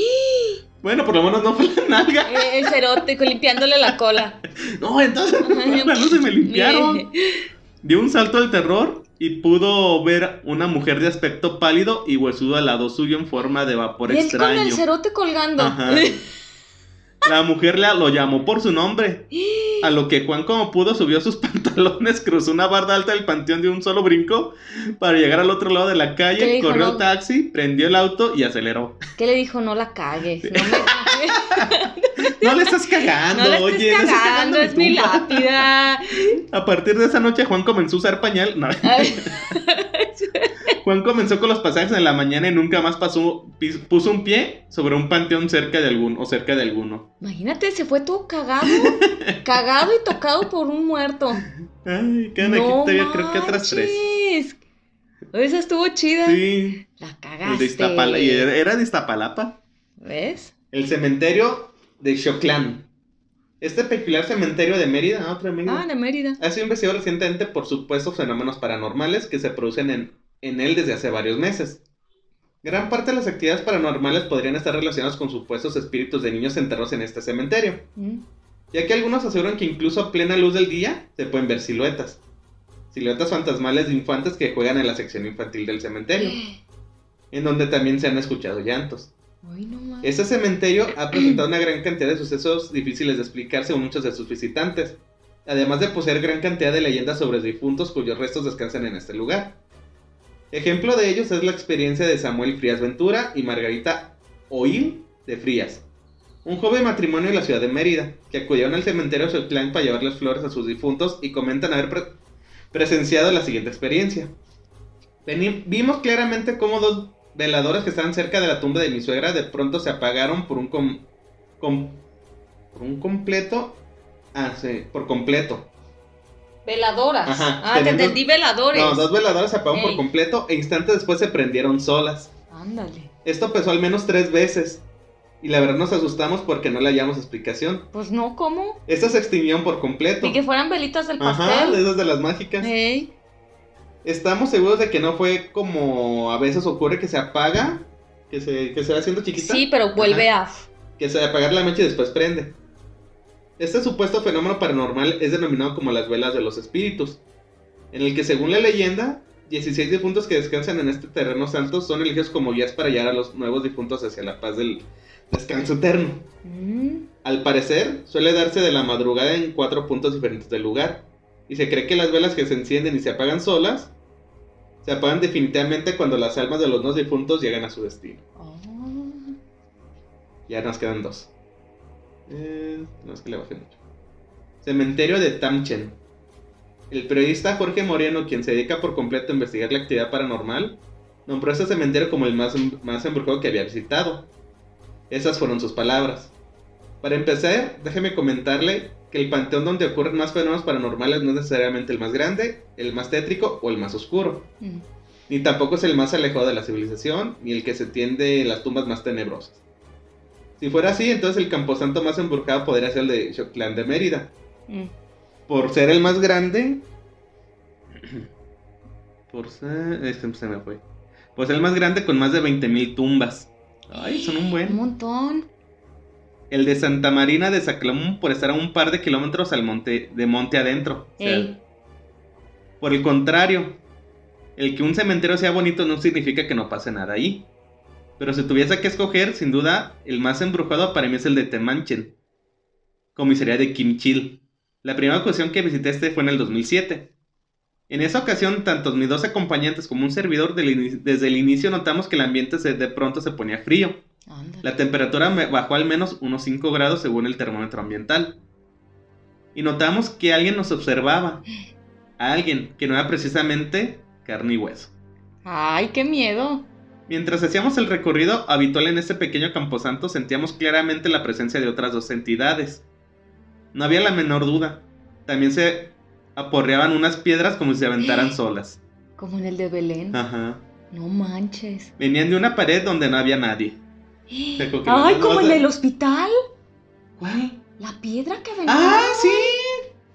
Speaker 1: Bueno, por lo menos no fue la nalga.
Speaker 2: Eh, El cerote limpiándole la cola.
Speaker 1: No, entonces manos se me limpiaron. Dio un salto al terror y pudo ver una mujer de aspecto pálido y huesudo al lado suyo en forma de vapor
Speaker 2: Y él con el cerote colgando.
Speaker 1: Ajá. La mujer lo llamó por su nombre. A lo que Juan, como pudo, subió sus pantalones, cruzó una barda alta del panteón de un solo brinco para llegar al otro lado de la
Speaker 2: ¿Qué le
Speaker 1: calle, corrió
Speaker 2: no?
Speaker 1: taxi, prendió el auto y aceleró.
Speaker 2: ¿Qué le dijo? No la cagues. No, me-
Speaker 1: No le estás cagando,
Speaker 2: no
Speaker 1: oye, no estás
Speaker 2: cagando, es mi lápida.
Speaker 1: A partir de esa noche, Juan comenzó a usar pañal. No. Juan comenzó con los pasajes en la mañana y nunca más pasó, puso un pie sobre un panteón cerca de algún, o cerca de alguno.
Speaker 2: Imagínate, se fue todo cagado. Cagado y tocado por un muerto.
Speaker 1: Ay, quedan aquí
Speaker 2: No
Speaker 1: todavía creo que otras tres.
Speaker 2: Esa estuvo chida.
Speaker 1: Sí,
Speaker 2: La
Speaker 1: el de
Speaker 2: cagaste.
Speaker 1: Y era de Iztapalapa.
Speaker 2: ¿Ves?
Speaker 1: El cementerio de Xoclán. Este peculiar cementerio de Mérida, ah, otro de Mérida,
Speaker 2: Ah, de Mérida.
Speaker 1: ha sido investigado recientemente por supuestos fenómenos paranormales que se producen en, en él desde hace varios meses. Gran parte de las actividades paranormales podrían estar relacionadas con supuestos espíritus de niños enterrados en este cementerio,
Speaker 2: Mm.
Speaker 1: ya que algunos aseguran que incluso a plena luz del día se pueden ver siluetas. Siluetas fantasmales de infantes que juegan en la sección infantil del cementerio, en donde también se han escuchado llantos.
Speaker 2: Ay, no más.
Speaker 1: Este cementerio ha presentado una gran cantidad de sucesos difíciles de explicar según muchos de sus visitantes, además de poseer gran cantidad de leyendas sobre difuntos cuyos restos descansan en este lugar. Ejemplo de ellos es la experiencia de Samuel Frías Ventura y Margarita Oil de Frías, un joven matrimonio en la ciudad de Mérida, que acudieron al cementerio de su clan para llevarles flores a sus difuntos y comentan haber pre- presenciado la siguiente experiencia. Vimos claramente cómo dos veladores que estaban cerca de la tumba de mi suegra de pronto se apagaron por un com- por un completo ah por completo
Speaker 2: Veladoras.
Speaker 1: Ajá,
Speaker 2: ah, te entendí veladores.
Speaker 1: no dos veladores se apagaron por completo e instantes después se prendieron solas
Speaker 2: Ándale.
Speaker 1: esto pasó al menos tres veces y la verdad nos asustamos porque no le hallamos explicación
Speaker 2: Pues no, ¿cómo?
Speaker 1: estas se extinguieron por completo
Speaker 2: Ni que fueran velitas del
Speaker 1: ajá
Speaker 2: pastel.
Speaker 1: de esas de las mágicas
Speaker 2: Ey.
Speaker 1: estamos seguros de que no fue como a veces ocurre que se apaga que se que se va haciendo chiquita
Speaker 2: Sí, pero vuelve a.
Speaker 1: que se apagar la mecha y después prende. Este supuesto fenómeno paranormal es denominado como las velas de los espíritus, en el que según la leyenda, 16 difuntos que descansan en este terreno santo son elegidos como guías para llevar a los nuevos difuntos hacia la paz del descanso eterno.
Speaker 2: Mm.
Speaker 1: Al parecer, suele darse de la madrugada en cuatro puntos diferentes del lugar, y se cree que las velas que se encienden y se apagan solas, se apagan definitivamente cuando las almas de los nuevos difuntos llegan a su destino.
Speaker 2: Oh.
Speaker 1: Ya nos quedan dos. Eh, no es que le bajé mucho. Cementerio de Tamchen. El periodista Jorge Moreno, quien se dedica por completo a investigar la actividad paranormal, nombró este cementerio como el más, más embrujado que había visitado. Esas fueron sus palabras. Para empezar, déjeme comentarle que el panteón donde ocurren más fenómenos paranormales no es necesariamente el más grande, el más tétrico o el más oscuro.
Speaker 2: Mm.
Speaker 1: Ni tampoco es el más alejado de la civilización, ni el que se tiende en las tumbas más tenebrosas. Si fuera así, entonces el camposanto más embrujado podría ser el de Choclán de Mérida.
Speaker 2: Mm.
Speaker 1: Por ser el más grande. Por ser. Este se me fue. Por ser el más grande con más de 20.000 tumbas. Ay, son un
Speaker 2: Un
Speaker 1: buen.
Speaker 2: montón.
Speaker 1: El de Santa Marina de Saclamún por estar a un par de kilómetros al monte, de monte adentro. O sea. Por el contrario, el que un cementerio sea bonito no significa que no pase nada ahí. Pero si tuviese que escoger, sin duda, el más embrujado para mí es el de Temanchen, comisaría de Kimchil. La primera ocasión que visité este fue en el 2007. En esa ocasión, tanto mis dos acompañantes como un servidor desde el inicio notamos que el ambiente se- de pronto se ponía frío. La temperatura bajó al menos unos 5 grados según el termómetro ambiental. Y notamos que alguien nos observaba. A alguien que no era precisamente carne y hueso.
Speaker 2: Ay, qué miedo.
Speaker 1: Mientras hacíamos el recorrido habitual en este pequeño camposanto, sentíamos claramente la presencia de otras dos entidades. No había la menor duda. También se aporreaban unas piedras como si se aventaran solas.
Speaker 2: Como en el de Belén.
Speaker 1: Ajá.
Speaker 2: No manches.
Speaker 1: Venían de una pared donde no había nadie.
Speaker 2: Ay,
Speaker 1: no-
Speaker 2: como en
Speaker 1: a-
Speaker 2: el hospital.
Speaker 1: ¿Cuál?
Speaker 2: La piedra que ven.
Speaker 1: ¡Ah, sí!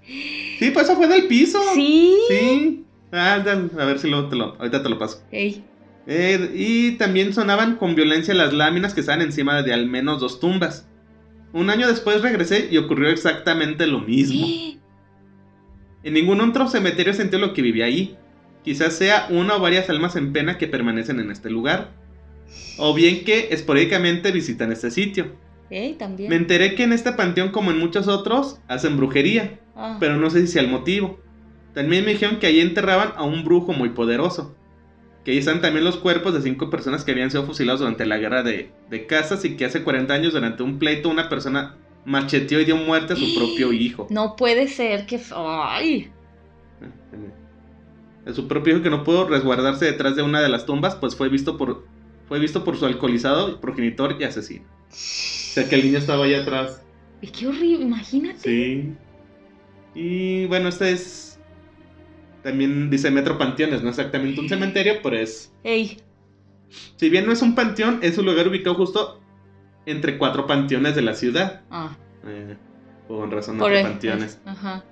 Speaker 1: Sí, pues eso fue del piso.
Speaker 2: Sí.
Speaker 1: Sí. Ah, a ver si luego te lo, ahorita te lo paso.
Speaker 2: Ey.
Speaker 1: Eh, y también sonaban con violencia las láminas que estaban encima de al menos dos tumbas. Un año después regresé y ocurrió exactamente lo mismo. En ningún otro cementerio sentí lo que vivía ahí. Quizás sea una o varias almas en pena que permanecen en este lugar. O bien que esporádicamente visitan este sitio.
Speaker 2: También.
Speaker 1: Me enteré que en este panteón, como en muchos otros, hacen brujería.
Speaker 2: Ah.
Speaker 1: pero no sé si sea el motivo. También me dijeron que allí enterraban a un brujo muy poderoso. Que ahí están también los cuerpos de cinco personas que habían sido fusilados durante la guerra de, de casas y que hace 40 años durante un pleito una persona macheteó y dio muerte a su propio hijo.
Speaker 2: No puede ser que. Ay.
Speaker 1: A su propio hijo que no pudo resguardarse detrás de una de las tumbas, pues fue visto por, fue visto por su alcoholizado progenitor y asesino. O sea que el niño estaba allá atrás.
Speaker 2: Y qué horrible. Imagínate.
Speaker 1: Sí. Y bueno, este es. También dice Metro Panteones, no exactamente un cementerio, pero es.
Speaker 2: Ey.
Speaker 1: Si bien no es un panteón, es un lugar ubicado justo entre cuatro panteones de la ciudad.
Speaker 2: Ah.
Speaker 1: Eh, con razón,
Speaker 2: Por
Speaker 1: Metro Panteones.
Speaker 2: Ajá.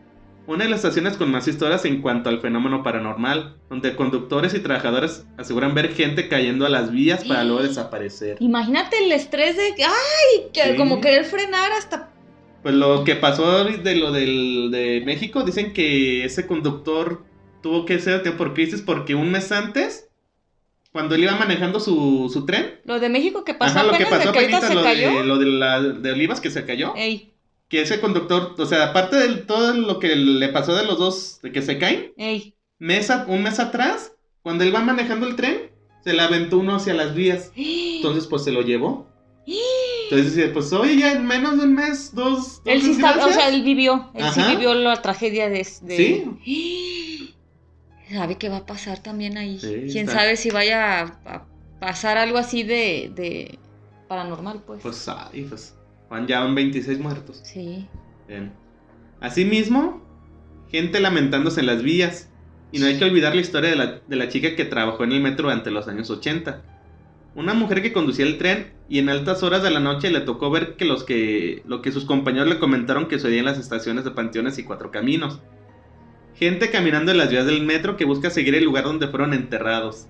Speaker 1: Una de las estaciones con más historias en cuanto al fenómeno paranormal, donde conductores y trabajadores aseguran ver gente cayendo a las vías para luego desaparecer.
Speaker 2: Imagínate el estrés de. ¡Ay! Que
Speaker 1: Sí.
Speaker 2: como querer frenar hasta.
Speaker 1: Pues lo que pasó de lo del, de México, dicen que ese conductor tuvo que ser por crisis porque un mes antes, cuando él iba manejando su, su tren,
Speaker 2: Lo de México que pasó
Speaker 1: ajá, lo que pasó
Speaker 2: se
Speaker 1: lo,
Speaker 2: cayó.
Speaker 1: de, lo de, la, de Olivas que se cayó,
Speaker 2: Ey.
Speaker 1: que ese conductor, o sea, aparte de todo lo que le pasó de los dos, de que se caen,
Speaker 2: Ey.
Speaker 1: mes a- un mes atrás, cuando él va manejando el tren, se le aventó uno hacia las vías, entonces pues se lo llevó. Entonces dice, pues oye, ya en menos de un mes, dos...
Speaker 2: Él
Speaker 1: dos
Speaker 2: sí está, o sea, él vivió, él sí vivió la tragedia de, de-
Speaker 1: Sí.
Speaker 2: ¿Sabe qué va a pasar también ahí?
Speaker 1: Sí,
Speaker 2: Quién
Speaker 1: está.
Speaker 2: sabe si vaya a, a pasar algo así de, de paranormal, pues.
Speaker 1: Pues, ay, pues, van ya van 26 muertos.
Speaker 2: Sí.
Speaker 1: Bien. Asimismo, gente lamentándose en las vías. Y no hay que olvidar la historia de la, de la chica que trabajó en el metro durante los años 80. Una mujer que conducía el tren y en altas horas de la noche le tocó ver que, los que lo que sus compañeros le comentaron que sucedía en las estaciones de Panteones y Cuatro Caminos. Gente caminando en las vías del metro que busca seguir el lugar donde fueron enterrados.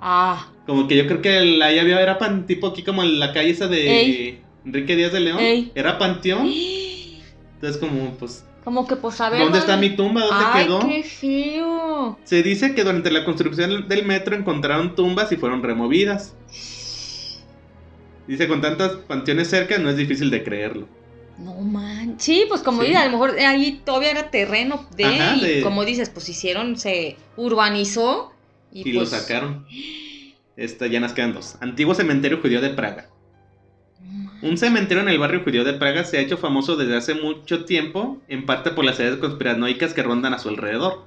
Speaker 2: Ah,
Speaker 1: Como que yo creo que la ya había era pan, tipo aquí como en la calle esa de
Speaker 2: Ey.
Speaker 1: Enrique Díaz de León.
Speaker 2: Ey.
Speaker 1: Era panteón. Entonces como pues
Speaker 2: como que pues a ver.
Speaker 1: ¿Dónde está
Speaker 2: ¿dónde-
Speaker 1: mi tumba? ¿Dónde
Speaker 2: Ay,
Speaker 1: quedó?
Speaker 2: qué feo.
Speaker 1: Se dice que durante la construcción del metro encontraron tumbas y fueron removidas. Dice, con tantos panteones cerca no es difícil de creerlo.
Speaker 2: No man. Sí, pues como
Speaker 1: Sí.
Speaker 2: dices, a lo mejor ahí todavía era terreno de,
Speaker 1: Ajá,
Speaker 2: y
Speaker 1: de-
Speaker 2: como dices, pues hicieron, se urbanizó y,
Speaker 1: Y lo
Speaker 2: pues,
Speaker 1: sacaron. Esta, ya nos quedan dos. Antiguo cementerio judío de Praga. Un cementerio en el barrio judío de Praga se ha hecho famoso desde hace mucho tiempo, en parte por las ideas conspiranoicas que rondan a su alrededor.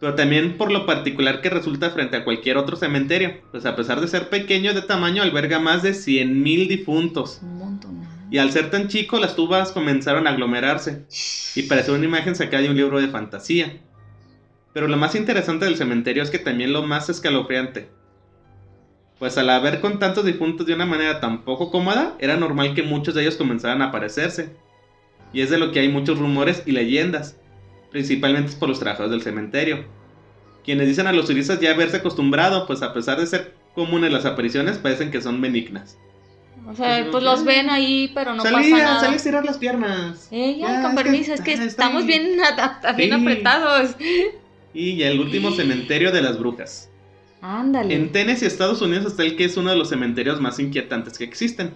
Speaker 1: pero también por lo particular que resulta frente a cualquier otro cementerio, pues a pesar de ser pequeño de tamaño alberga más de 100.000 difuntos.
Speaker 2: Un montón.
Speaker 1: Y al ser tan chico, las tumbas comenzaron a aglomerarse y pareció una imagen sacada de un libro de fantasía. Pero lo más interesante del cementerio es que también lo más escalofriante. Pues al haber con tantos difuntos de una manera tan poco cómoda, era normal que muchos de ellos comenzaran a aparecerse. Y es de lo que hay muchos rumores y leyendas, principalmente por los trabajadores del cementerio, quienes dicen a los turistas ya haberse acostumbrado, pues a pesar de ser comunes las apariciones, parecen que son benignas.
Speaker 2: O sea,
Speaker 1: Pues,
Speaker 2: pues los ven ahí, pero no
Speaker 1: salí,
Speaker 2: pasa
Speaker 1: a-
Speaker 2: nada.
Speaker 1: salí a estirar las piernas.
Speaker 2: Eh, ya,
Speaker 1: Ya,
Speaker 2: con
Speaker 1: es que-
Speaker 2: permiso, es que estamos
Speaker 1: bien.
Speaker 2: bien,
Speaker 1: Sí.
Speaker 2: apretados.
Speaker 1: Y ya el último cementerio de las brujas.
Speaker 2: Ándale.
Speaker 1: En Tennessee, Estados Unidos, está el que es uno de los cementerios más inquietantes que existen.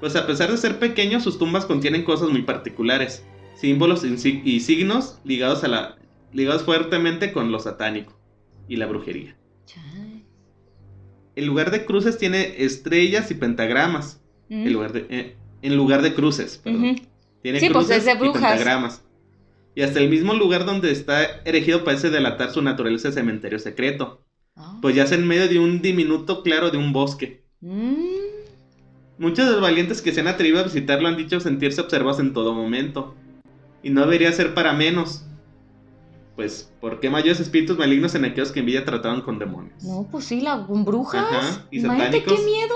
Speaker 1: Pues a pesar de ser pequeños, sus tumbas contienen cosas muy particulares, símbolos y si- y signos ligados, a la, ligados fuertemente con lo satánico y la brujería. El lugar de cruces tiene estrellas y pentagramas.
Speaker 2: Mm.
Speaker 1: En lugar de, eh, en lugar de cruces, perdón. Tiene
Speaker 2: Sí, pues,
Speaker 1: cruces
Speaker 2: es de
Speaker 1: y
Speaker 2: brujas.
Speaker 1: pentagramas. Y hasta el mismo lugar donde está erigido parece delatar su naturaleza de cementerio secreto.
Speaker 2: Ah.
Speaker 1: Pues yace en medio de un diminuto claro de un bosque.
Speaker 2: Mm.
Speaker 1: Muchos de los valientes que se han atrevido a visitarlo han dicho sentirse observados en todo momento. Y no debería ser para menos. Pues, ¿por qué mayores espíritus malignos en aquellos que en vida trataban con demonios?
Speaker 2: No, pues sí, la, con brujas.
Speaker 1: Ajá, y
Speaker 2: Imagínate
Speaker 1: satánicos.
Speaker 2: qué miedo.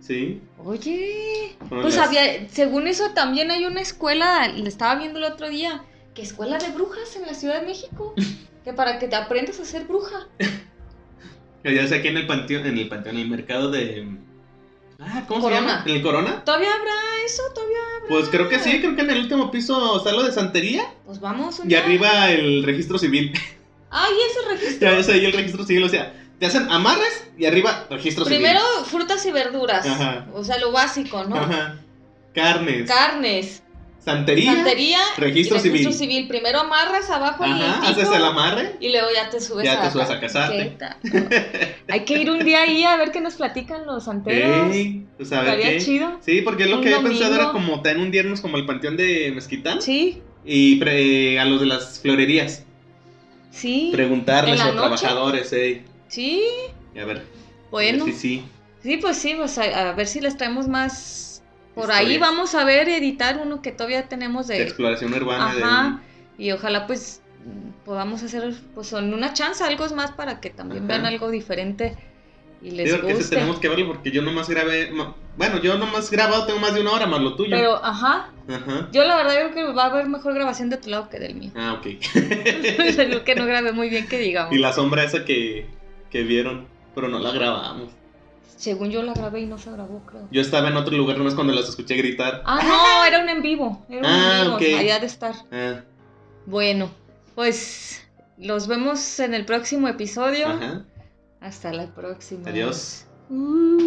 Speaker 1: Sí.
Speaker 2: Oye. Pues
Speaker 1: las-
Speaker 2: había, según eso también hay una escuela, le estaba viendo el otro día, que escuela de brujas en la Ciudad de México. que para que te aprendas a ser bruja.
Speaker 1: Ya sé aquí en el panteón, en el panteón, en el mercado de... Ah, ¿cómo
Speaker 2: Corona.
Speaker 1: se llama? ¿En el Corona?
Speaker 2: ¿Todavía habrá eso? ¿Todavía habrá?
Speaker 1: Pues creo que sí, creo que en el último piso está lo de santería.
Speaker 2: Pues vamos. un
Speaker 1: Y
Speaker 2: día.
Speaker 1: arriba el registro civil.
Speaker 2: Ay, ese registro.
Speaker 1: ya ves ahí el registro civil, o sea, te hacen amarres y arriba registro
Speaker 2: Primero
Speaker 1: civil.
Speaker 2: frutas y verduras.
Speaker 1: Ajá.
Speaker 2: O sea, lo básico, ¿no?
Speaker 1: Ajá. Carnes.
Speaker 2: Carnes,
Speaker 1: santería.
Speaker 2: santería
Speaker 1: registro
Speaker 2: y registro
Speaker 1: civil.
Speaker 2: civil. Primero amarras abajo el
Speaker 1: Ajá, haces el amarre.
Speaker 2: y luego ya te subes
Speaker 1: Ya
Speaker 2: a
Speaker 1: te subes a casarte.
Speaker 2: Hay que ir un día ahí a ver qué nos platican los santeros.
Speaker 1: Ey, pues a ver qué.
Speaker 2: chido.
Speaker 1: Sí, porque lo
Speaker 2: Un
Speaker 1: que había pensado era como tener un viernes como el panteón de Mezquitán.
Speaker 2: Sí,
Speaker 1: Y pre- a los de las florerías.
Speaker 2: sí,
Speaker 1: Preguntarles
Speaker 2: ¿En
Speaker 1: a los trabajadores, ey.
Speaker 2: sí.
Speaker 1: Y a ver.
Speaker 2: Bueno,
Speaker 1: Sí, sí.
Speaker 2: sí, pues sí, pues a, a ver si les traemos más. Por ahí vamos a ver editar uno que todavía tenemos
Speaker 1: De
Speaker 2: de.
Speaker 1: exploración urbana. de-
Speaker 2: Ajá. Y ojalá pues podamos hacer pues en una chance algo más para que también
Speaker 1: Ajá.
Speaker 2: vean algo diferente y les
Speaker 1: Digo que ese
Speaker 2: guste.
Speaker 1: tenemos que verlo porque yo nomás grabé. no, Bueno, yo nomás grabado tengo más de una hora más lo tuyo.
Speaker 2: Pero, ajá,
Speaker 1: Ajá.
Speaker 2: yo la verdad creo que va a haber mejor grabación de tu lado que del mío.
Speaker 1: Ah, ok.
Speaker 2: Creo que no grabé muy bien que digamos.
Speaker 1: y la sombra esa que, que vieron, pero no la grabamos.
Speaker 2: Según yo la grabé y no se grabó, creo.
Speaker 1: Yo estaba en otro lugar nomás cuando las escuché gritar.
Speaker 2: Ah, no, era un en vivo. Era un en ah, vivo,
Speaker 1: okay.
Speaker 2: había de estar.
Speaker 1: Ah.
Speaker 2: Bueno, pues los vemos en el próximo episodio.
Speaker 1: Ajá.
Speaker 2: Hasta la próxima.
Speaker 1: Adiós. Uh.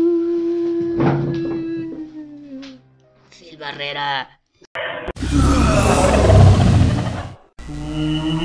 Speaker 2: Phil Barrera. Mm.